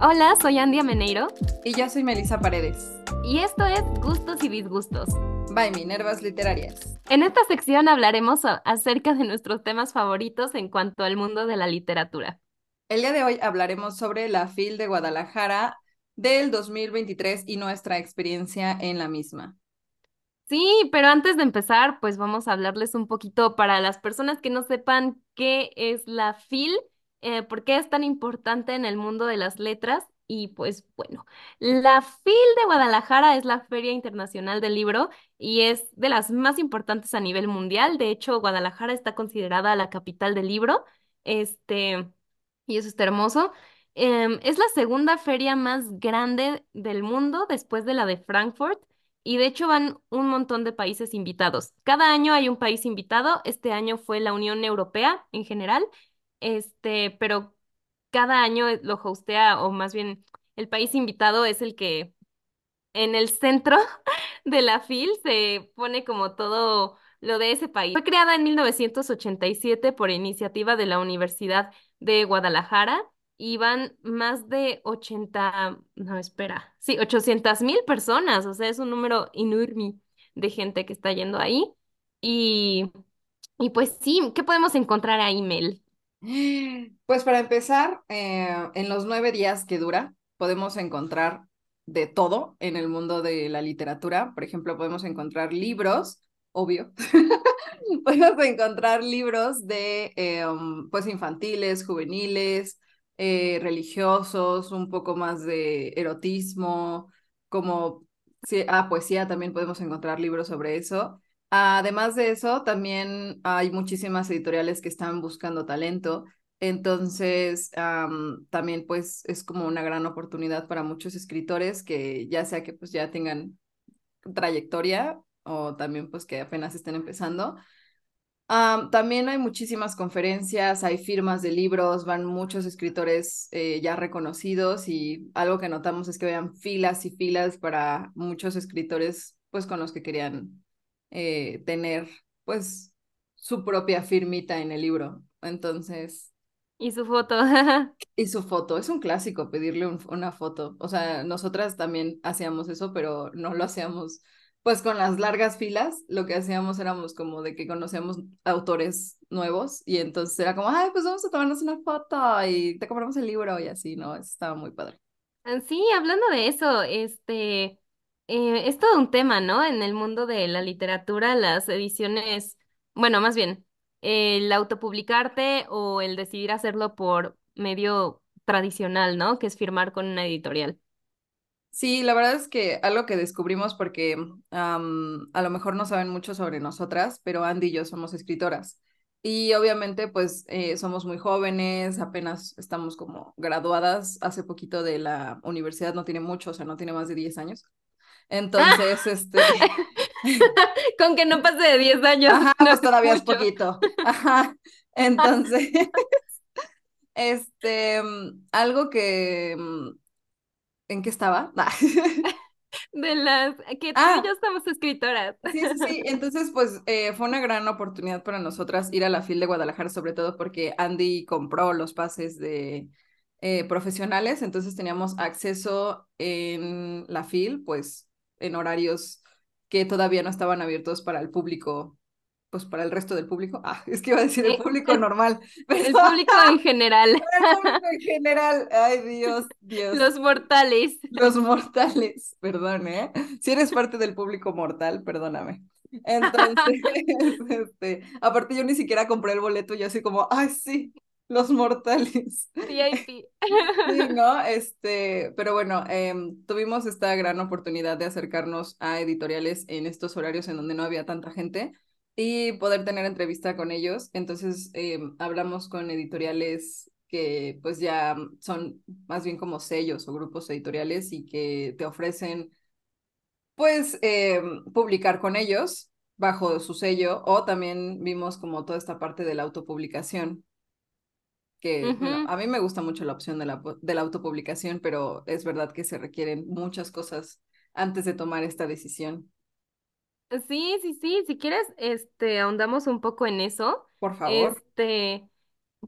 Hola, soy Andy Ameneiro Y yo soy Melissa Paredes. y esto es Gustos y Disgustos. By Minervas Literarias. En esta sección hablaremos acerca de nuestros temas favoritos en cuanto al mundo de la literatura. El día de hoy hablaremos sobre la FIL de Guadalajara del 2023 y nuestra experiencia en la misma. Sí, pero antes de empezar, pues vamos a hablarles un poquito para las personas que no sepan qué es la FIL, eh, por qué es tan importante en el mundo de las letras. Y pues bueno, la FIL de Guadalajara es la Feria Internacional del Libro y es de las más importantes a nivel mundial. De hecho, Guadalajara está considerada la capital del libro. Este, y eso está hermoso. Em, es la segunda feria más grande del mundo después de la de Frankfurt. Y de hecho van un montón de países invitados. Cada año hay un país invitado. Este año fue la Unión Europea en general. Este, pero cada año lo hostea, o más bien el país invitado es el que en el centro de la FIL se pone como todo lo de ese país. Fue creada en 1987 por iniciativa de la Universidad de Guadalajara y van más de 80, no, espera, sí, 800 mil personas, o sea, es un número enorme de gente que está yendo ahí. Y, y pues sí, ¿qué podemos encontrar ahí, Mel? Pues para empezar, eh, en los nueve días que dura, podemos encontrar de todo en el mundo de la literatura. Por ejemplo, podemos encontrar libros, obvio. Podemos encontrar libros de eh, um, pues infantiles, juveniles, eh, religiosos, un poco más de erotismo, como ah, poesía, también podemos encontrar libros sobre eso. Además de eso, también hay muchísimas editoriales que están buscando talento. Entonces, am, también pues es como una gran oportunidad para muchos escritores que ya sea que pues ya tengan trayectoria o también pues que apenas estén empezando. Am, también hay muchísimas conferencias, hay firmas de libros, van muchos escritores eh, ya reconocidos y algo que notamos es que vean filas y filas para muchos escritores pues con los que querían eh, tener pues su propia firmita en el libro. Entonces, Y su foto. y su foto, es un clásico pedirle un- una foto. O sea, nosotras también hacíamos eso, pero no lo hacíamos pues con las largas filas. Lo que hacíamos éramos como de que conocíamos autores nuevos y entonces era como, ay, pues vamos a tomarnos una foto y te compramos el libro y así, ¿no? Eso estaba muy padre. Ah, Sí, hablando de eso, este, eh, es todo un tema, ¿no? En el mundo de la literatura, las ediciones, bueno, más bien, el autopublicarte o el decidir hacerlo por medio tradicional, ¿no? Que es firmar con una editorial. Sí, la verdad es que algo que descubrimos porque a lo mejor no saben mucho sobre nosotras, pero Andy y yo somos escritoras. Y obviamente pues eh, somos muy jóvenes, apenas estamos como graduadas hace poquito de la universidad, no tiene mucho, o sea, no tiene más de 10 años. Entonces, este, Con que no pase de 10 años. ajá, no pues todavía es poquito. Ajá. Entonces, este, mm, algo que, mm, ¿en qué estaba? De las que tú y Ah, yo somos escritoras. Sí, sí, sí. Entonces, pues eh, fue una gran oportunidad para nosotras ir a la FIL de Guadalajara, sobre todo porque Andy compró los pases de eh, profesionales, entonces teníamos acceso en la FIL, pues en horarios que todavía no estaban abiertos para el público, pues para el resto del público. Ah, es que iba a decir el Eh, público normal, el público en general, el público en general. Ay, Dios, Dios. los mortales. Los mortales, perdón, ¿eh? Si eres parte del público mortal, perdóname. Entonces, este, aparte yo ni siquiera compré el boleto, yo así como, ay, sí, los mortales. VIP. Sí, ¿no? Este, pero bueno, em, tuvimos esta gran oportunidad de acercarnos a editoriales en estos horarios en donde no había tanta gente y poder tener entrevista con ellos. Entonces, em, hablamos con editoriales que pues ya son más bien como sellos o grupos editoriales y que te ofrecen pues em, publicar con ellos bajo su sello o también vimos como toda esta parte de la autopublicación que, bueno, a mí me gusta mucho la opción de la, de la autopublicación, pero es verdad que se requieren muchas cosas antes de tomar esta decisión. Sí, sí, sí, si quieres, este, ahondamos un poco en eso. Por favor. Este,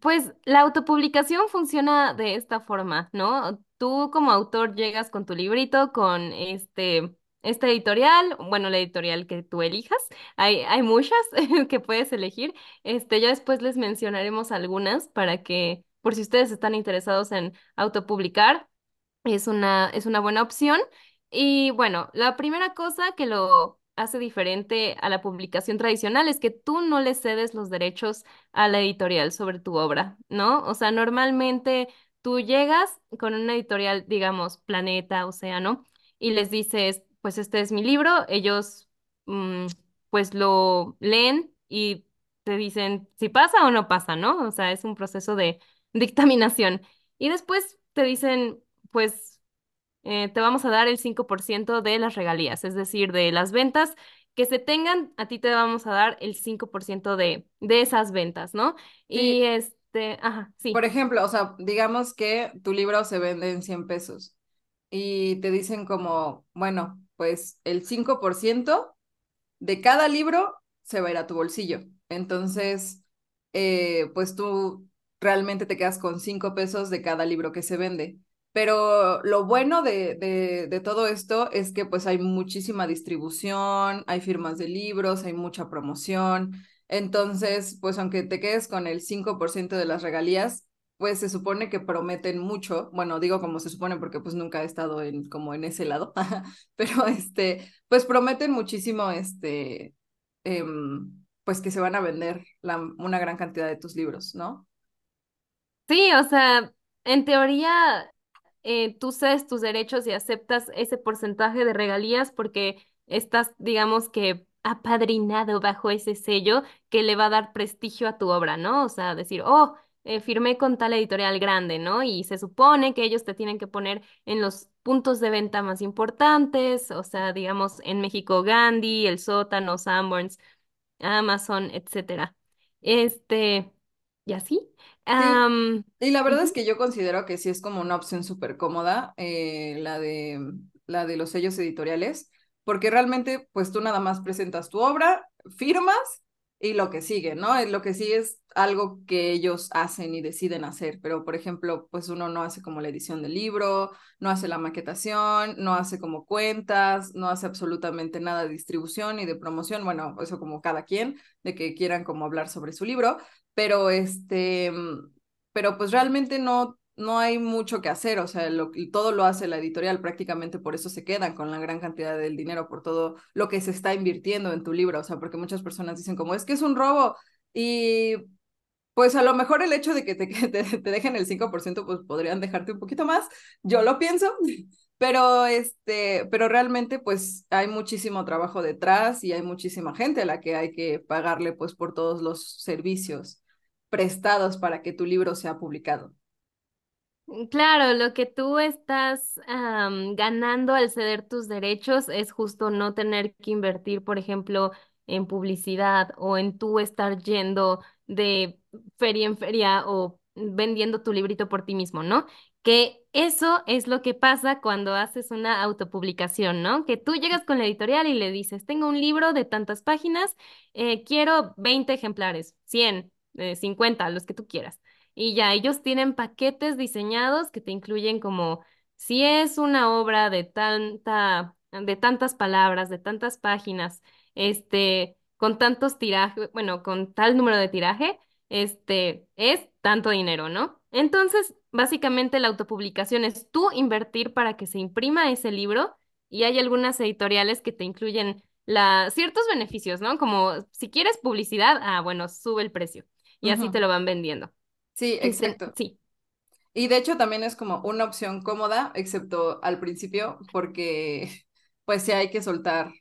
pues la autopublicación funciona de esta forma, ¿no? tú como autor llegas con tu librito, con este, este editorial, bueno, la editorial que tú elijas, hay, hay muchas que puedes elegir, este, ya después les mencionaremos algunas para que, por si ustedes están interesados en autopublicar, es una, es una buena opción. Y bueno, la primera cosa que lo hace diferente a la publicación tradicional es que tú no le cedes los derechos a la editorial sobre tu obra, ¿no? O sea, normalmente tú llegas con una editorial, digamos, Planeta, Océano, y les dices, pues este es mi libro, ellos mm, pues lo leen y te dicen si pasa o no pasa, ¿no? O sea, es un proceso de dictaminación. Y después te dicen, pues eh, te vamos a dar el 5% de las regalías, es decir, de las ventas que se tengan, a ti te vamos a dar el 5% de, de esas ventas, ¿no? Y este, ajá, por sí. ejemplo, o sea, digamos que tu libro se vende en 100 pesos y te dicen como, bueno, pues el 5% de cada libro se va a ir a tu bolsillo. Entonces, eh, pues tú realmente te quedas con cinco pesos de cada libro que se vende. Pero lo bueno de, de, de todo esto es que pues hay muchísima distribución, hay firmas de libros, hay mucha promoción. Entonces, pues aunque te quedes con el 5% de las regalías, pues se supone que prometen mucho. Bueno, digo como se supone porque pues nunca he estado en, como en ese lado, pero este, pues prometen muchísimo, este, eh, pues que se van a vender la, una gran cantidad de tus libros, ¿no? Sí, o sea, en teoría eh, tú cedes tus derechos y aceptas ese porcentaje de regalías porque estás, digamos que, apadrinado bajo ese sello que le va a dar prestigio a tu obra, ¿no? O sea, decir, oh, eh, firmé con tal editorial grande, ¿no? Y se supone que ellos te tienen que poner en los puntos de venta más importantes, o sea, digamos, en México Gandhi, El Sótano, Sanborns, Amazon, etcétera. Este, y así. Sí, y la verdad es que yo considero que sí es como una opción súper cómoda, eh, la de, la de los sellos editoriales, porque realmente pues tú nada más presentas tu obra, firmas y lo que sigue, ¿no? Lo que sigue es algo que ellos hacen y deciden hacer, pero por ejemplo, pues uno no hace como la edición del libro, no hace la maquetación, no hace como cuentas, no hace absolutamente nada de distribución y de promoción, bueno, eso como cada quien, de que quieran como hablar sobre su libro pero este, pero pues realmente no, no hay mucho que hacer, o sea, lo, todo lo hace la editorial, prácticamente por eso se quedan con la gran cantidad del dinero, por todo lo que se está invirtiendo en tu libro, o sea, porque muchas personas dicen como, es que es un robo, y pues a lo mejor el hecho de que te, te, dejen el 5%, pues podrían dejarte un poquito más, yo lo pienso, pero este, pero realmente pues hay muchísimo trabajo detrás y hay muchísima gente a la que hay que pagarle pues por todos los servicios prestados para que tu libro sea publicado. Claro, lo que tú estás ganando al ceder tus derechos es justo no tener que invertir, por ejemplo, en publicidad o en tú estar yendo de feria en feria o vendiendo tu librito por ti mismo, ¿no? Que eso es lo que pasa cuando haces una autopublicación, ¿no? Que tú llegas con la editorial y le dices, tengo un libro de tantas páginas, eh, quiero 20 ejemplares, 100, eh, 50, los que tú quieras. Y ya, ellos tienen paquetes diseñados que te incluyen como si es una obra de tanta, de tantas palabras, de tantas páginas, este, con tantos tirajes, bueno, con tal número de tiraje, este, es tanto dinero, ¿no? Entonces, básicamente la autopublicación es tú invertir para que se imprima ese libro y hay algunas editoriales que te incluyen la, ciertos beneficios, ¿no? Como si quieres publicidad, ah, bueno, sube el precio y así te lo van vendiendo. Sí, Este, exacto. sí. Y de hecho también es como una opción cómoda, excepto al principio, porque pues sí hay que soltar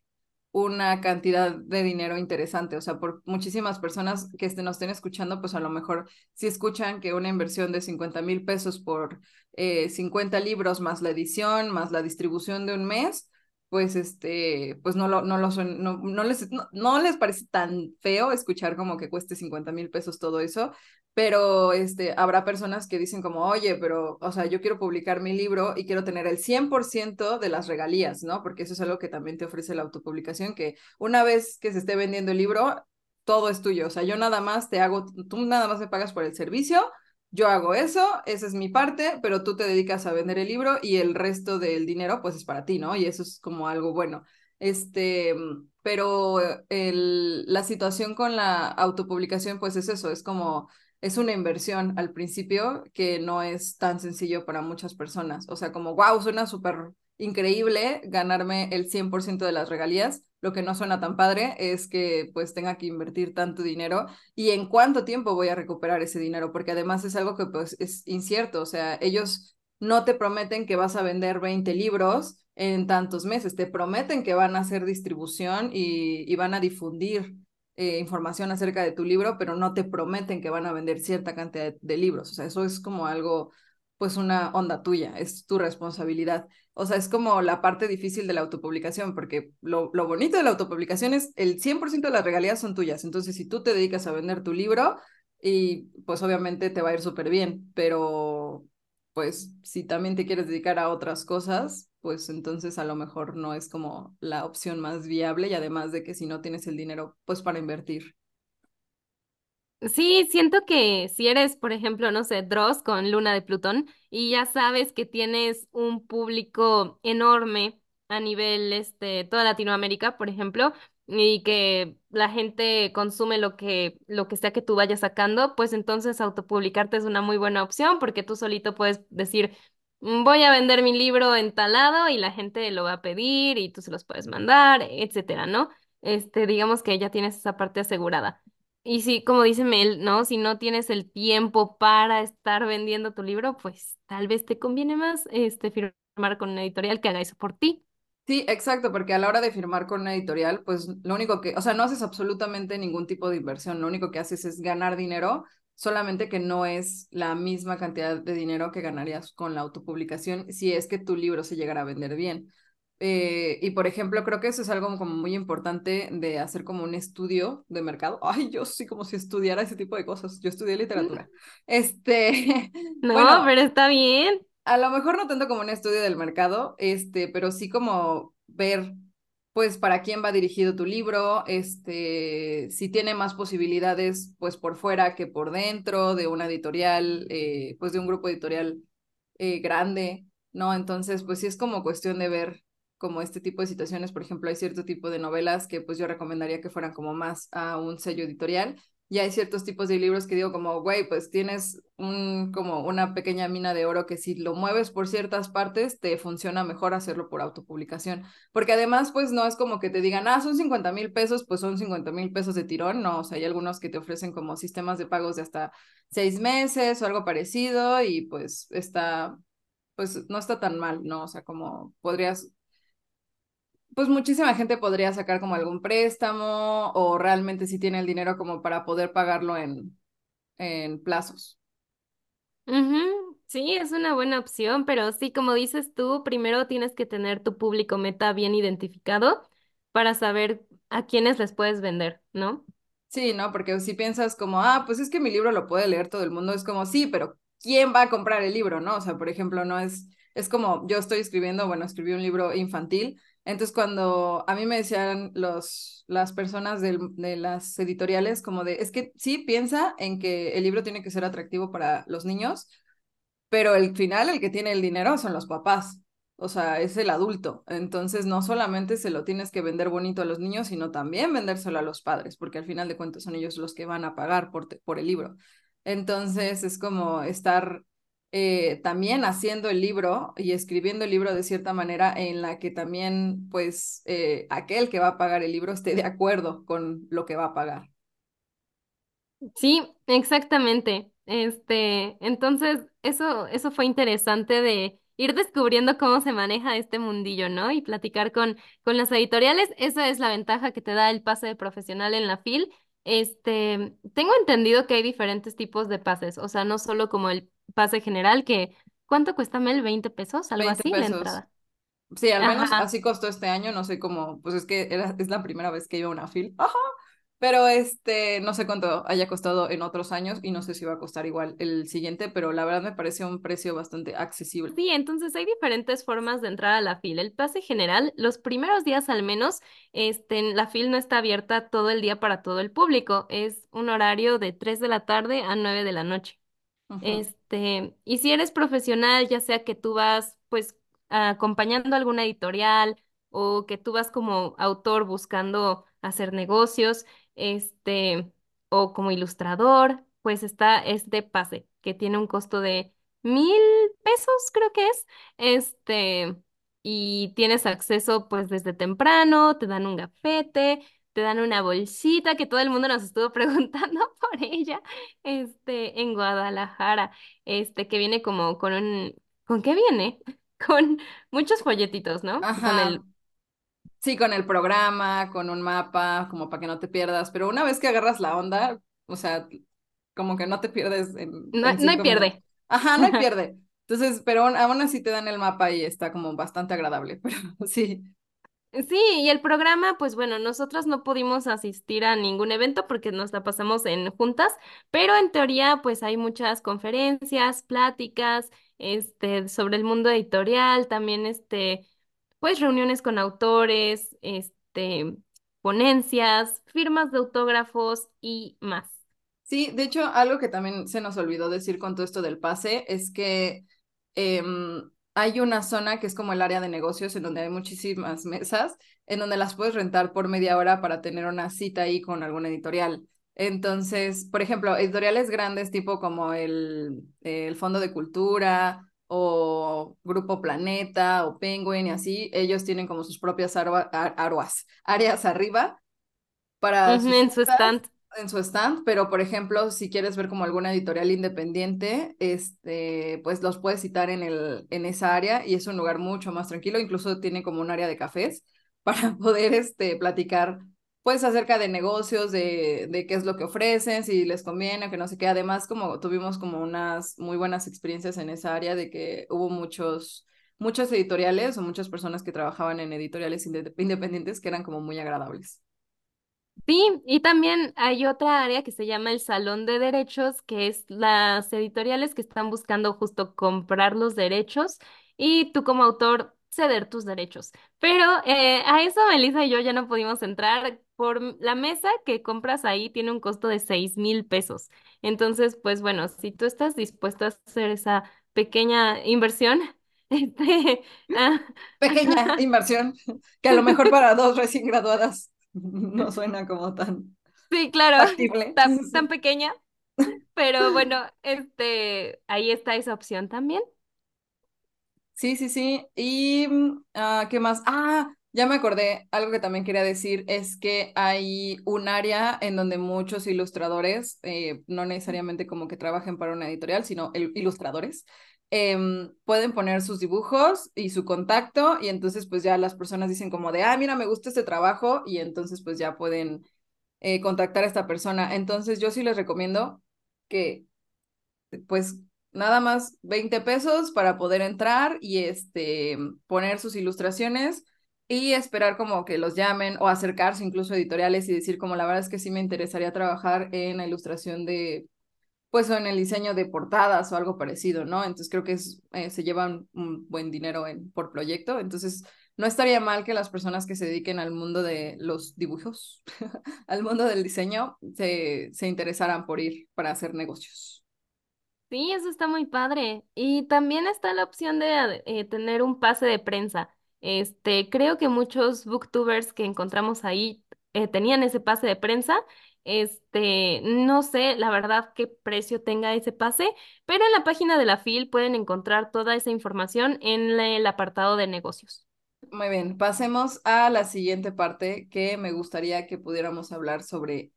una cantidad de dinero interesante. O sea, por muchísimas personas que este, nos estén escuchando, pues a lo mejor si escuchan que una inversión de cincuenta mil pesos por eh, 50 libros más la edición, más la distribución de un mes, pues este, pues no lo, no son, no, no les, no, no les parece tan feo escuchar como que cueste cincuenta mil pesos todo eso, pero este, habrá personas que dicen como, oye, pero, o sea, yo quiero publicar mi libro y quiero tener el 100% de las regalías, ¿no? Porque eso es algo que también te ofrece la autopublicación, que una vez que se esté vendiendo el libro, todo es tuyo, o sea, yo nada más te hago, tú nada más me pagas por el servicio yo hago eso, esa es mi parte, pero tú te dedicas a vender el libro y el resto del dinero pues es para ti, ¿no? Y eso es como algo bueno. Este, pero el, la situación con la autopublicación pues es eso, es como, es una inversión al principio que no es tan sencillo para muchas personas. O sea, como, wow, suena súper increíble ganarme el 100% de las regalías. Lo que no suena tan padre es que pues tenga que invertir tanto dinero y en cuánto tiempo voy a recuperar ese dinero, porque además es algo que pues es incierto, o sea, ellos no te prometen que vas a vender 20 libros en tantos meses, te prometen que van a hacer distribución y, y van a difundir eh, información acerca de tu libro, pero no te prometen que van a vender cierta cantidad de, de libros, o sea, eso es como algo pues una onda tuya, es tu responsabilidad. O sea, es como la parte difícil de la autopublicación, porque lo, lo bonito de la autopublicación es el 100% de las regalías son tuyas. Entonces, si tú te dedicas a vender tu libro, y pues obviamente te va a ir súper bien, pero pues si también te quieres dedicar a otras cosas, pues entonces a lo mejor no es como la opción más viable y además de que si no tienes el dinero, pues para invertir. Sí, siento que si eres, por ejemplo, no sé, Dross con Luna de Plutón y ya sabes que tienes un público enorme a nivel, este, toda Latinoamérica, por ejemplo, y que la gente consume lo que, lo que sea que tú vayas sacando, pues entonces autopublicarte es una muy buena opción porque tú solito puedes decir, "Mm, voy a vender mi libro en tal lado y la gente lo va a pedir y tú se los puedes mandar, etcétera, ¿no? Este, digamos que ya tienes esa parte asegurada. Y sí, como dice Mel, ¿no? Si no tienes el tiempo para estar vendiendo tu libro, pues tal vez te conviene más este firmar con una editorial que haga eso por ti. Sí, exacto, porque a la hora de firmar con una editorial, pues lo único que, o sea, no haces absolutamente ningún tipo de inversión, lo único que haces es ganar dinero, solamente que no es la misma cantidad de dinero que ganarías con la autopublicación si es que tu libro se llegara a vender bien. Eh, y por ejemplo, creo que eso es algo como muy importante de hacer como un estudio de mercado. Ay, yo sí como si estudiara ese tipo de cosas. Yo estudié literatura. Este, No, bueno, pero está bien. A lo mejor no tanto como un estudio del mercado, este, pero sí como ver, pues, para quién va dirigido tu libro, este, si tiene más posibilidades, pues, por fuera que por dentro de una editorial, eh, pues, de un grupo editorial eh, grande, ¿no? Entonces, pues, sí es como cuestión de ver como este tipo de situaciones, por ejemplo, hay cierto tipo de novelas que pues yo recomendaría que fueran como más a un sello editorial y hay ciertos tipos de libros que digo como, güey, pues tienes un, como una pequeña mina de oro que si lo mueves por ciertas partes, te funciona mejor hacerlo por autopublicación. Porque además, pues no es como que te digan, ah, son 50 mil pesos, pues son 50 mil pesos de tirón. No, o sea, hay algunos que te ofrecen como sistemas de pagos de hasta seis meses o algo parecido y pues está, pues no está tan mal, ¿no? O sea, como podrías pues muchísima gente podría sacar como algún préstamo o realmente si tiene el dinero como para poder pagarlo en, en plazos. Sí, es una buena opción, pero sí, como dices tú, primero tienes que tener tu público meta bien identificado para saber a quiénes les puedes vender, ¿no? Sí, ¿no? Porque si piensas como, ah, pues es que mi libro lo puede leer todo el mundo, es como, sí, pero ¿quién va a comprar el libro, no? O sea, por ejemplo, no es, es como, yo estoy escribiendo, bueno, escribí un libro infantil, entonces cuando a mí me decían los, las personas del, de las editoriales como de, es que sí, piensa en que el libro tiene que ser atractivo para los niños, pero el final, el que tiene el dinero son los papás. O sea, es el adulto. Entonces, no solamente se lo tienes que vender bonito a los niños, sino también vendérselo a los padres, porque al final de cuentas son ellos los que van a pagar por, por el libro. Entonces, es como estar eh, también haciendo el libro y escribiendo el libro de cierta manera en la que también, pues, eh, aquel que va a pagar el libro esté de acuerdo con lo que va a pagar. Sí, exactamente. Este, entonces, eso, eso fue interesante de ir descubriendo cómo se maneja este mundillo, ¿no? Y platicar con, con las editoriales. Esa es la ventaja que te da el pase de profesional en la FIL. Este, tengo entendido que hay diferentes tipos de pases, o sea, no solo como el pase general, que ¿cuánto cuesta Mel? ¿20 pesos? Algo 20 así, la pesos. entrada. Sí, al menos Ajá. así costó este año, no sé cómo, pues es que era, es la primera vez que iba a una FIL. Ajá. Pero este, no sé cuánto haya costado en otros años y no sé si va a costar igual el siguiente, pero la verdad me parece un precio bastante accesible. Sí, entonces hay diferentes formas de entrar a la fila. El pase general, los primeros días al menos, este, la fila no está abierta todo el día para todo el público. Es un horario de 3 de la tarde a 9 de la noche. Este, y si eres profesional, ya sea que tú vas pues acompañando alguna editorial o que tú vas como autor buscando hacer negocios, este, o como ilustrador, pues está este pase que tiene un costo de mil pesos, creo que es. Este, y tienes acceso pues desde temprano, te dan un gafete, te dan una bolsita que todo el mundo nos estuvo preguntando por ella, este, en Guadalajara, este, que viene como con un, ¿con qué viene? Con muchos folletitos, ¿no? Con Ajá, el, sí, con el programa, con un mapa, como para que no te pierdas, pero una vez que agarras la onda, o sea, como que no te pierdes en, no, en no hay cinco minutos. pierde. Ajá, no hay pierde. Entonces, pero aún, aún así te dan el mapa y está como bastante agradable, pero sí. Sí, y el programa, pues bueno, nosotras no pudimos asistir a ningún evento porque nos la pasamos en juntas, pero en teoría, pues hay muchas conferencias, pláticas, este, sobre el mundo editorial, también este, pues reuniones con autores, este, ponencias, firmas de autógrafos y más. Sí, de hecho, algo que también se nos olvidó decir con todo esto del pase es que em, hay una zona que es como el área de negocios en donde hay muchísimas mesas, en donde las puedes rentar por media hora para tener una cita ahí con algún editorial. Entonces, por ejemplo, editoriales grandes tipo como el, el Fondo de Cultura o Grupo Planeta o Penguin y así, ellos tienen como sus propias arba- ar- aruas, áreas arriba para en su stand. En su stand, pero por ejemplo, si quieres ver como alguna editorial independiente, este, pues los puedes citar en el, en esa área y es un lugar mucho más tranquilo, incluso tiene como un área de cafés para poder este, platicar pues acerca de negocios, de, de qué es lo que ofrecen, si les conviene, que no sé qué. Además, como tuvimos como unas muy buenas experiencias en esa área de que hubo muchos, muchos editoriales o muchas personas que trabajaban en editoriales inde- independientes que eran como muy agradables. Sí, y también hay otra área que se llama el Salón de Derechos, que es las editoriales que están buscando justo comprar los derechos y tú como autor ceder tus derechos. Pero eh, a eso Melissa y yo ya no pudimos entrar por la mesa que compras ahí tiene un costo de seis mil pesos. Entonces, pues bueno, si tú estás dispuesto a hacer esa pequeña inversión, este, ah, pequeña inversión que a lo mejor para dos recién graduadas no suena como tan sí, claro, tan, tan pequeña. Pero bueno, este, ahí está esa opción también. Sí, sí, sí. Y mm, ah, ¿qué más? Ah, ya me acordé. Algo que también quería decir es que hay un área en donde muchos ilustradores, eh, no necesariamente como que trabajen para una editorial, sino el- ilustradores, em, pueden poner sus dibujos y su contacto y entonces pues ya las personas dicen como de, ah, mira, me gusta este trabajo y entonces pues ya pueden eh, contactar a esta persona. Entonces yo sí les recomiendo que pues nada más 20 pesos para poder entrar y este poner sus ilustraciones y esperar como que los llamen o acercarse incluso a editoriales y decir como la verdad es que sí me interesaría trabajar en la ilustración de pues en el diseño de portadas o algo parecido, ¿no? Entonces creo que eh, se llevan un buen dinero por proyecto, entonces no estaría mal que las personas que se dediquen al mundo de los dibujos, al mundo del diseño, se, se interesaran por ir para hacer negocios. Sí, eso está muy padre. Y también está la opción de eh, tener un pase de prensa. Este, creo que muchos booktubers que encontramos ahí eh, tenían ese pase de prensa. Este, no sé la verdad qué precio tenga ese pase, pero en la página de la FIL pueden encontrar toda esa información en el apartado de negocios. Muy bien, pasemos a la siguiente parte que me gustaría que pudiéramos hablar sobre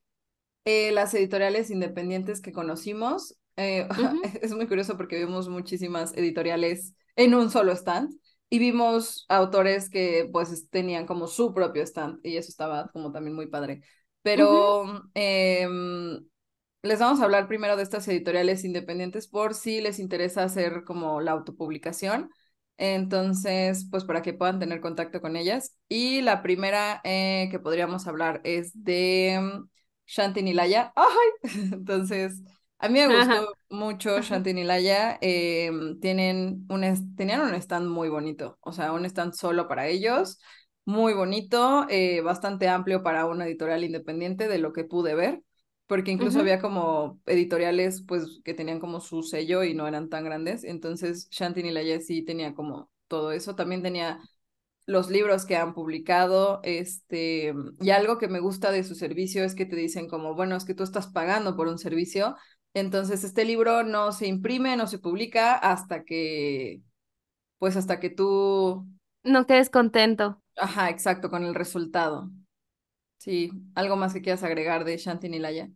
eh, las editoriales independientes que conocimos. Eh, es muy curioso porque vimos muchísimas editoriales en un solo stand y vimos autores que pues tenían como su propio stand y eso estaba como también muy padre. Pero em, les vamos a hablar primero de estas editoriales independientes por si les interesa hacer como la autopublicación. Entonces, pues para que puedan tener contacto con ellas. Y la primera eh, que podríamos hablar es de mm, Shanti Nilaya. ¡Ay! Entonces, a mí me Ajá. gustó mucho Shanti Nilaya. Eh, tienen un tenían un stand muy bonito, o sea, un stand solo para ellos, muy bonito, eh, bastante amplio para una editorial independiente de lo que pude ver. porque incluso había como editoriales pues que tenían como su sello y no eran tan grandes, entonces Shanti Nilaya sí tenía como todo eso, también tenía los libros que han publicado, este, y algo que me gusta de su servicio es que te dicen como, bueno, es que tú estás pagando por un servicio, entonces este libro no se imprime, no se publica hasta que, pues hasta que tú, No quedes contento. ajá, exacto, con el resultado. Sí, algo más que quieras agregar de Shanti Nilaya.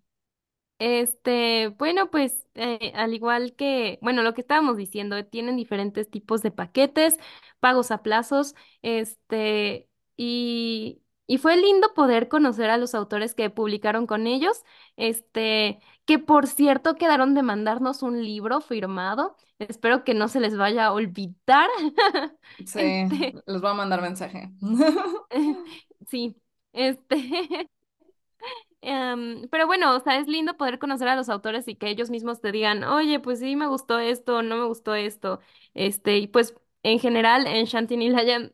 Este, bueno, pues eh, al igual que, bueno, lo que estábamos diciendo, tienen diferentes tipos de paquetes, pagos a plazos, este, y, y fue lindo poder conocer a los autores que publicaron con ellos, este, que por cierto quedaron de mandarnos un libro firmado. Espero que no se les vaya a olvidar. Sí, Este, les voy a mandar mensaje. sí, este. Em, pero bueno, o sea, es lindo poder conocer a los autores y que ellos mismos te digan, oye, pues sí me gustó esto, no me gustó esto. Este, y pues en general en Shanti Layan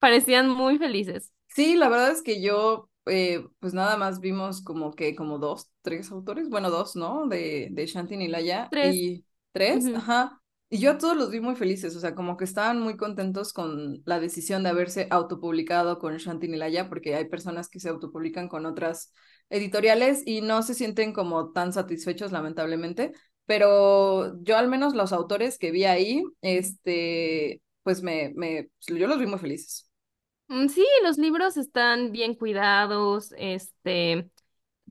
parecían muy felices. Sí, la verdad es que yo, eh, pues nada más vimos como que, como dos, tres autores, bueno, dos, ¿no? De, de Shanti Nilaya Tres. y tres, ajá. Y yo a todos los vi muy felices, o sea, como que estaban muy contentos con la decisión de haberse autopublicado con Shanti Nilaya, porque hay personas que se autopublican con otras editoriales y no se sienten como tan satisfechos, lamentablemente. Pero yo al menos los autores que vi ahí, este, pues me, me, yo los vi muy felices. Mm, Sí, los libros están bien cuidados, este,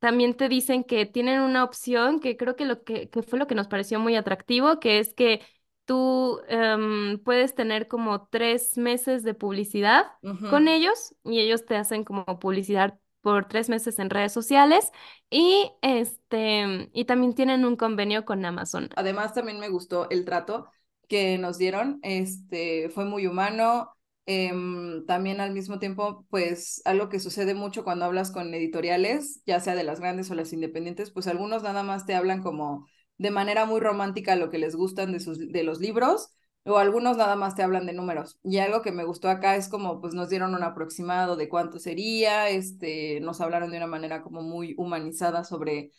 También te dicen que tienen una opción que creo que lo que, que fue lo que nos pareció muy atractivo, que es que tú em, puedes tener como tres meses de publicidad con Ujú. ellos y ellos te hacen como publicidad por tres meses en redes sociales y este y también tienen un convenio con Amazon. Además, también me gustó el trato que nos dieron, este, fue muy humano. Em, también al mismo tiempo, pues algo que sucede mucho cuando hablas con editoriales, ya sea de las grandes o las independientes, pues algunos nada más te hablan como de manera muy romántica lo que les gustan de, sus, de los libros, o algunos nada más te hablan de números. Y algo que me gustó acá es como, pues nos dieron un aproximado de cuánto sería, este, nos hablaron de una manera como muy humanizada sobre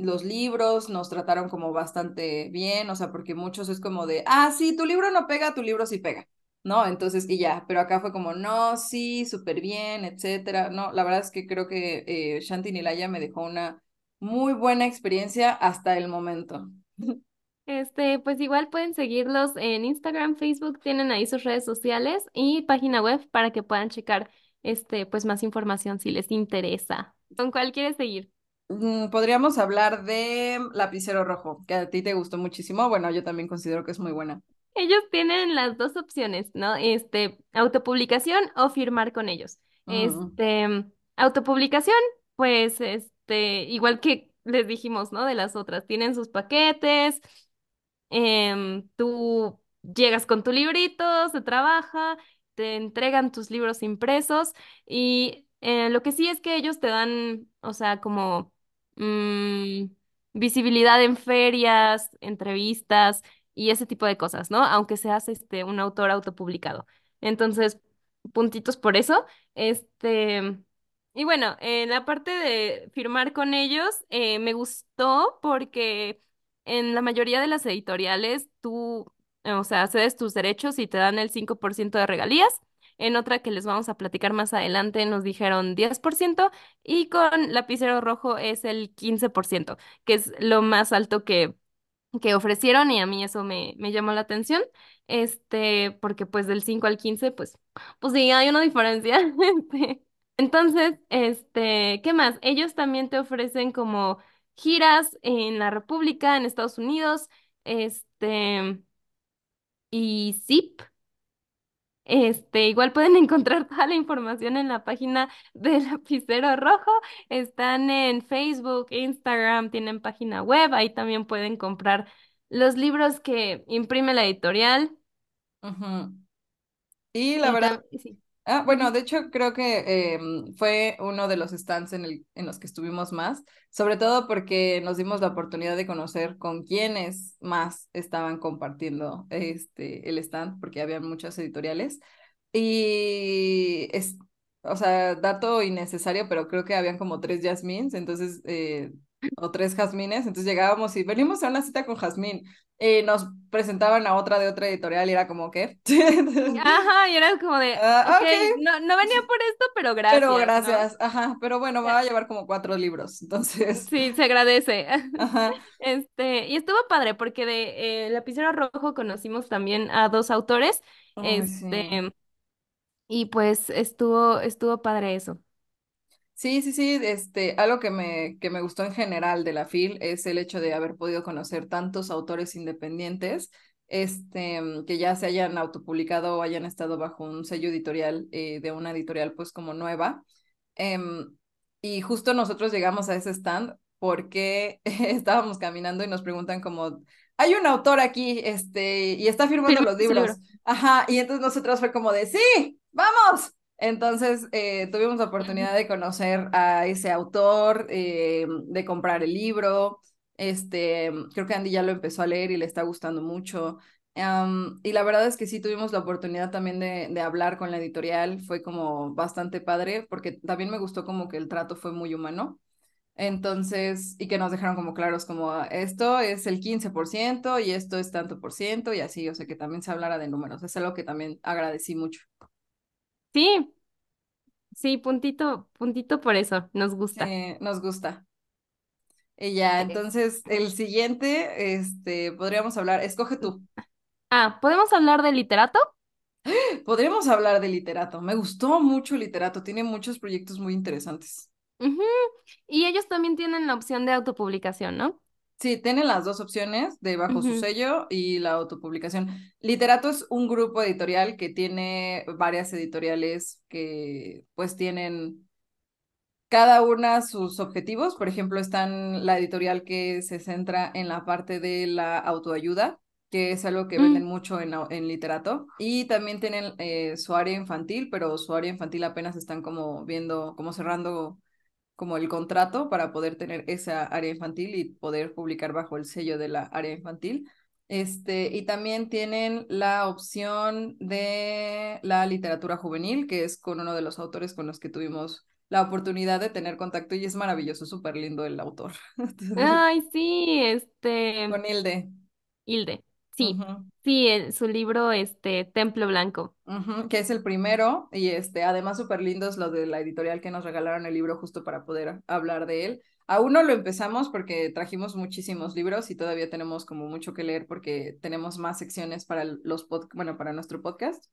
los libros nos trataron como bastante bien, o sea, porque muchos es como de, ah, sí, tu libro no pega, tu libro sí pega, ¿no? Entonces, y ya, pero acá fue como, no, sí, súper bien, etcétera. No, la verdad es que creo que eh, Shanti Nilaya me dejó una muy buena experiencia hasta el momento. Este, pues igual pueden seguirlos en Instagram, Facebook, tienen ahí sus redes sociales y página web para que puedan checar este, pues más información si les interesa. ¿Con cuál quieres seguir? Mm, Podríamos hablar de Lapicero Rojo, que a ti te gustó muchísimo. Bueno, yo también considero que es muy buena. Ellos tienen las dos opciones, ¿no? Este, autopublicación o firmar con ellos. Este, autopublicación, pues, este, igual que les dijimos, ¿no? De las otras, tienen sus paquetes, em, tú llegas con tu librito, se trabaja, te entregan tus libros impresos y eh, lo que sí es que ellos te dan, o sea, como mm, visibilidad en ferias, entrevistas y ese tipo de cosas, ¿no? Aunque seas este un autor autopublicado. Entonces, puntitos por eso. Este, y bueno, en la parte de firmar con ellos, eh, me gustó porque en la mayoría de las editoriales tú, o sea, cedes tus derechos y te dan el 5% de regalías. En otra que les vamos a platicar más adelante nos dijeron 10% y con lapicero rojo es el 15%, que es lo más alto que que ofrecieron y a mí eso me, me llamó la atención, este, porque pues del 5 al 15 pues, pues sí, hay una diferencia. este. Entonces, este, ¿qué más? Ellos también te ofrecen como giras en la República, en Estados Unidos, este, y zip. Este, igual pueden encontrar toda la información en la página del Lapicero Rojo. Están en Facebook, Instagram, tienen página web. Ahí también pueden comprar los libros que imprime la editorial. Ujú. Y la Y verdad sí. Ah, bueno, de hecho creo que em, fue uno de los stands en, el, en los que estuvimos más, sobre todo porque nos dimos la oportunidad de conocer con quiénes más estaban compartiendo este, el stand, porque había muchas editoriales. Y es, o sea, dato innecesario, pero creo que habían como tres Jasmines, entonces eh, o tres Jazmines, entonces llegábamos y venimos a una cita con Jazmín. Y nos presentaban a otra de otra editorial y era como, ¿qué? Ajá, y era como de, ok, no, no venía por esto, pero pero gracias, ¿no? gracias, ajá, pero bueno, me va a llevar como cuatro libros, entonces, Sí, se agradece. ajá, Este, y estuvo padre porque de eh, Lapicero Rojo conocimos también a dos autores, ay, sí. este, y pues estuvo, estuvo padre eso. Sí, sí, sí, este, algo que me, que me gustó en general de la FIL es el hecho de haber podido conocer tantos autores independientes, este, que ya se hayan autopublicado o hayan estado bajo un sello editorial eh, de una editorial pues como nueva. Em, y justo nosotros llegamos a ese stand porque estábamos caminando y nos preguntan como, hay un autor aquí, este, y está firmando Firma los su libro. libros. Ajá, y entonces nosotros fue como de, sí, vamos. Entonces eh, tuvimos la oportunidad de conocer a ese autor, eh, de comprar el libro. Este, creo que Andy ya lo empezó a leer y le está gustando mucho. Y la verdad es que sí tuvimos la oportunidad también de, de, hablar con la editorial, fue como bastante padre, porque también me gustó como que el trato fue muy humano. Entonces, y que nos dejaron como claros como ah, esto es el 15% y esto es tanto por ciento y así, o sea, que también se hablara de números. Es algo que también agradecí mucho. Sí, sí, puntito, puntito por eso, nos gusta. Sí, nos gusta. Y ya, Es- entonces el siguiente, este, podríamos hablar, escoge tú. Ah, ¿podemos hablar de literato? Podríamos hablar de literato. Me gustó mucho literato, tiene muchos proyectos muy interesantes. Ujú, Y ellos también tienen la opción de autopublicación, ¿no? Sí, tienen las dos opciones de bajo su sello y la autopublicación. Literato es un grupo editorial que tiene varias editoriales que pues tienen cada una sus objetivos. Por ejemplo, están la editorial que se centra en la parte de la autoayuda, que es algo que venden mm, mucho en, en literato. Y también tienen eh, su área infantil, pero su área infantil apenas están como viendo, como cerrando como el contrato para poder tener esa área infantil y poder publicar bajo el sello de la área infantil. Este, y también tienen la opción de la literatura juvenil, que es con uno de los autores con los que tuvimos la oportunidad de tener contacto y es maravilloso, súper lindo el autor. Entonces, Ay, sí, este, con Hilde. Hilde, sí, Ujú. sí, el- su libro, este, Templo Blanco. Ujú, que es el primero y este además súper lindos los de la editorial que nos regalaron el libro justo para poder hablar de él. Aún no lo empezamos porque trajimos muchísimos libros y todavía tenemos como mucho que leer porque tenemos más secciones para los pod bueno, para nuestro podcast.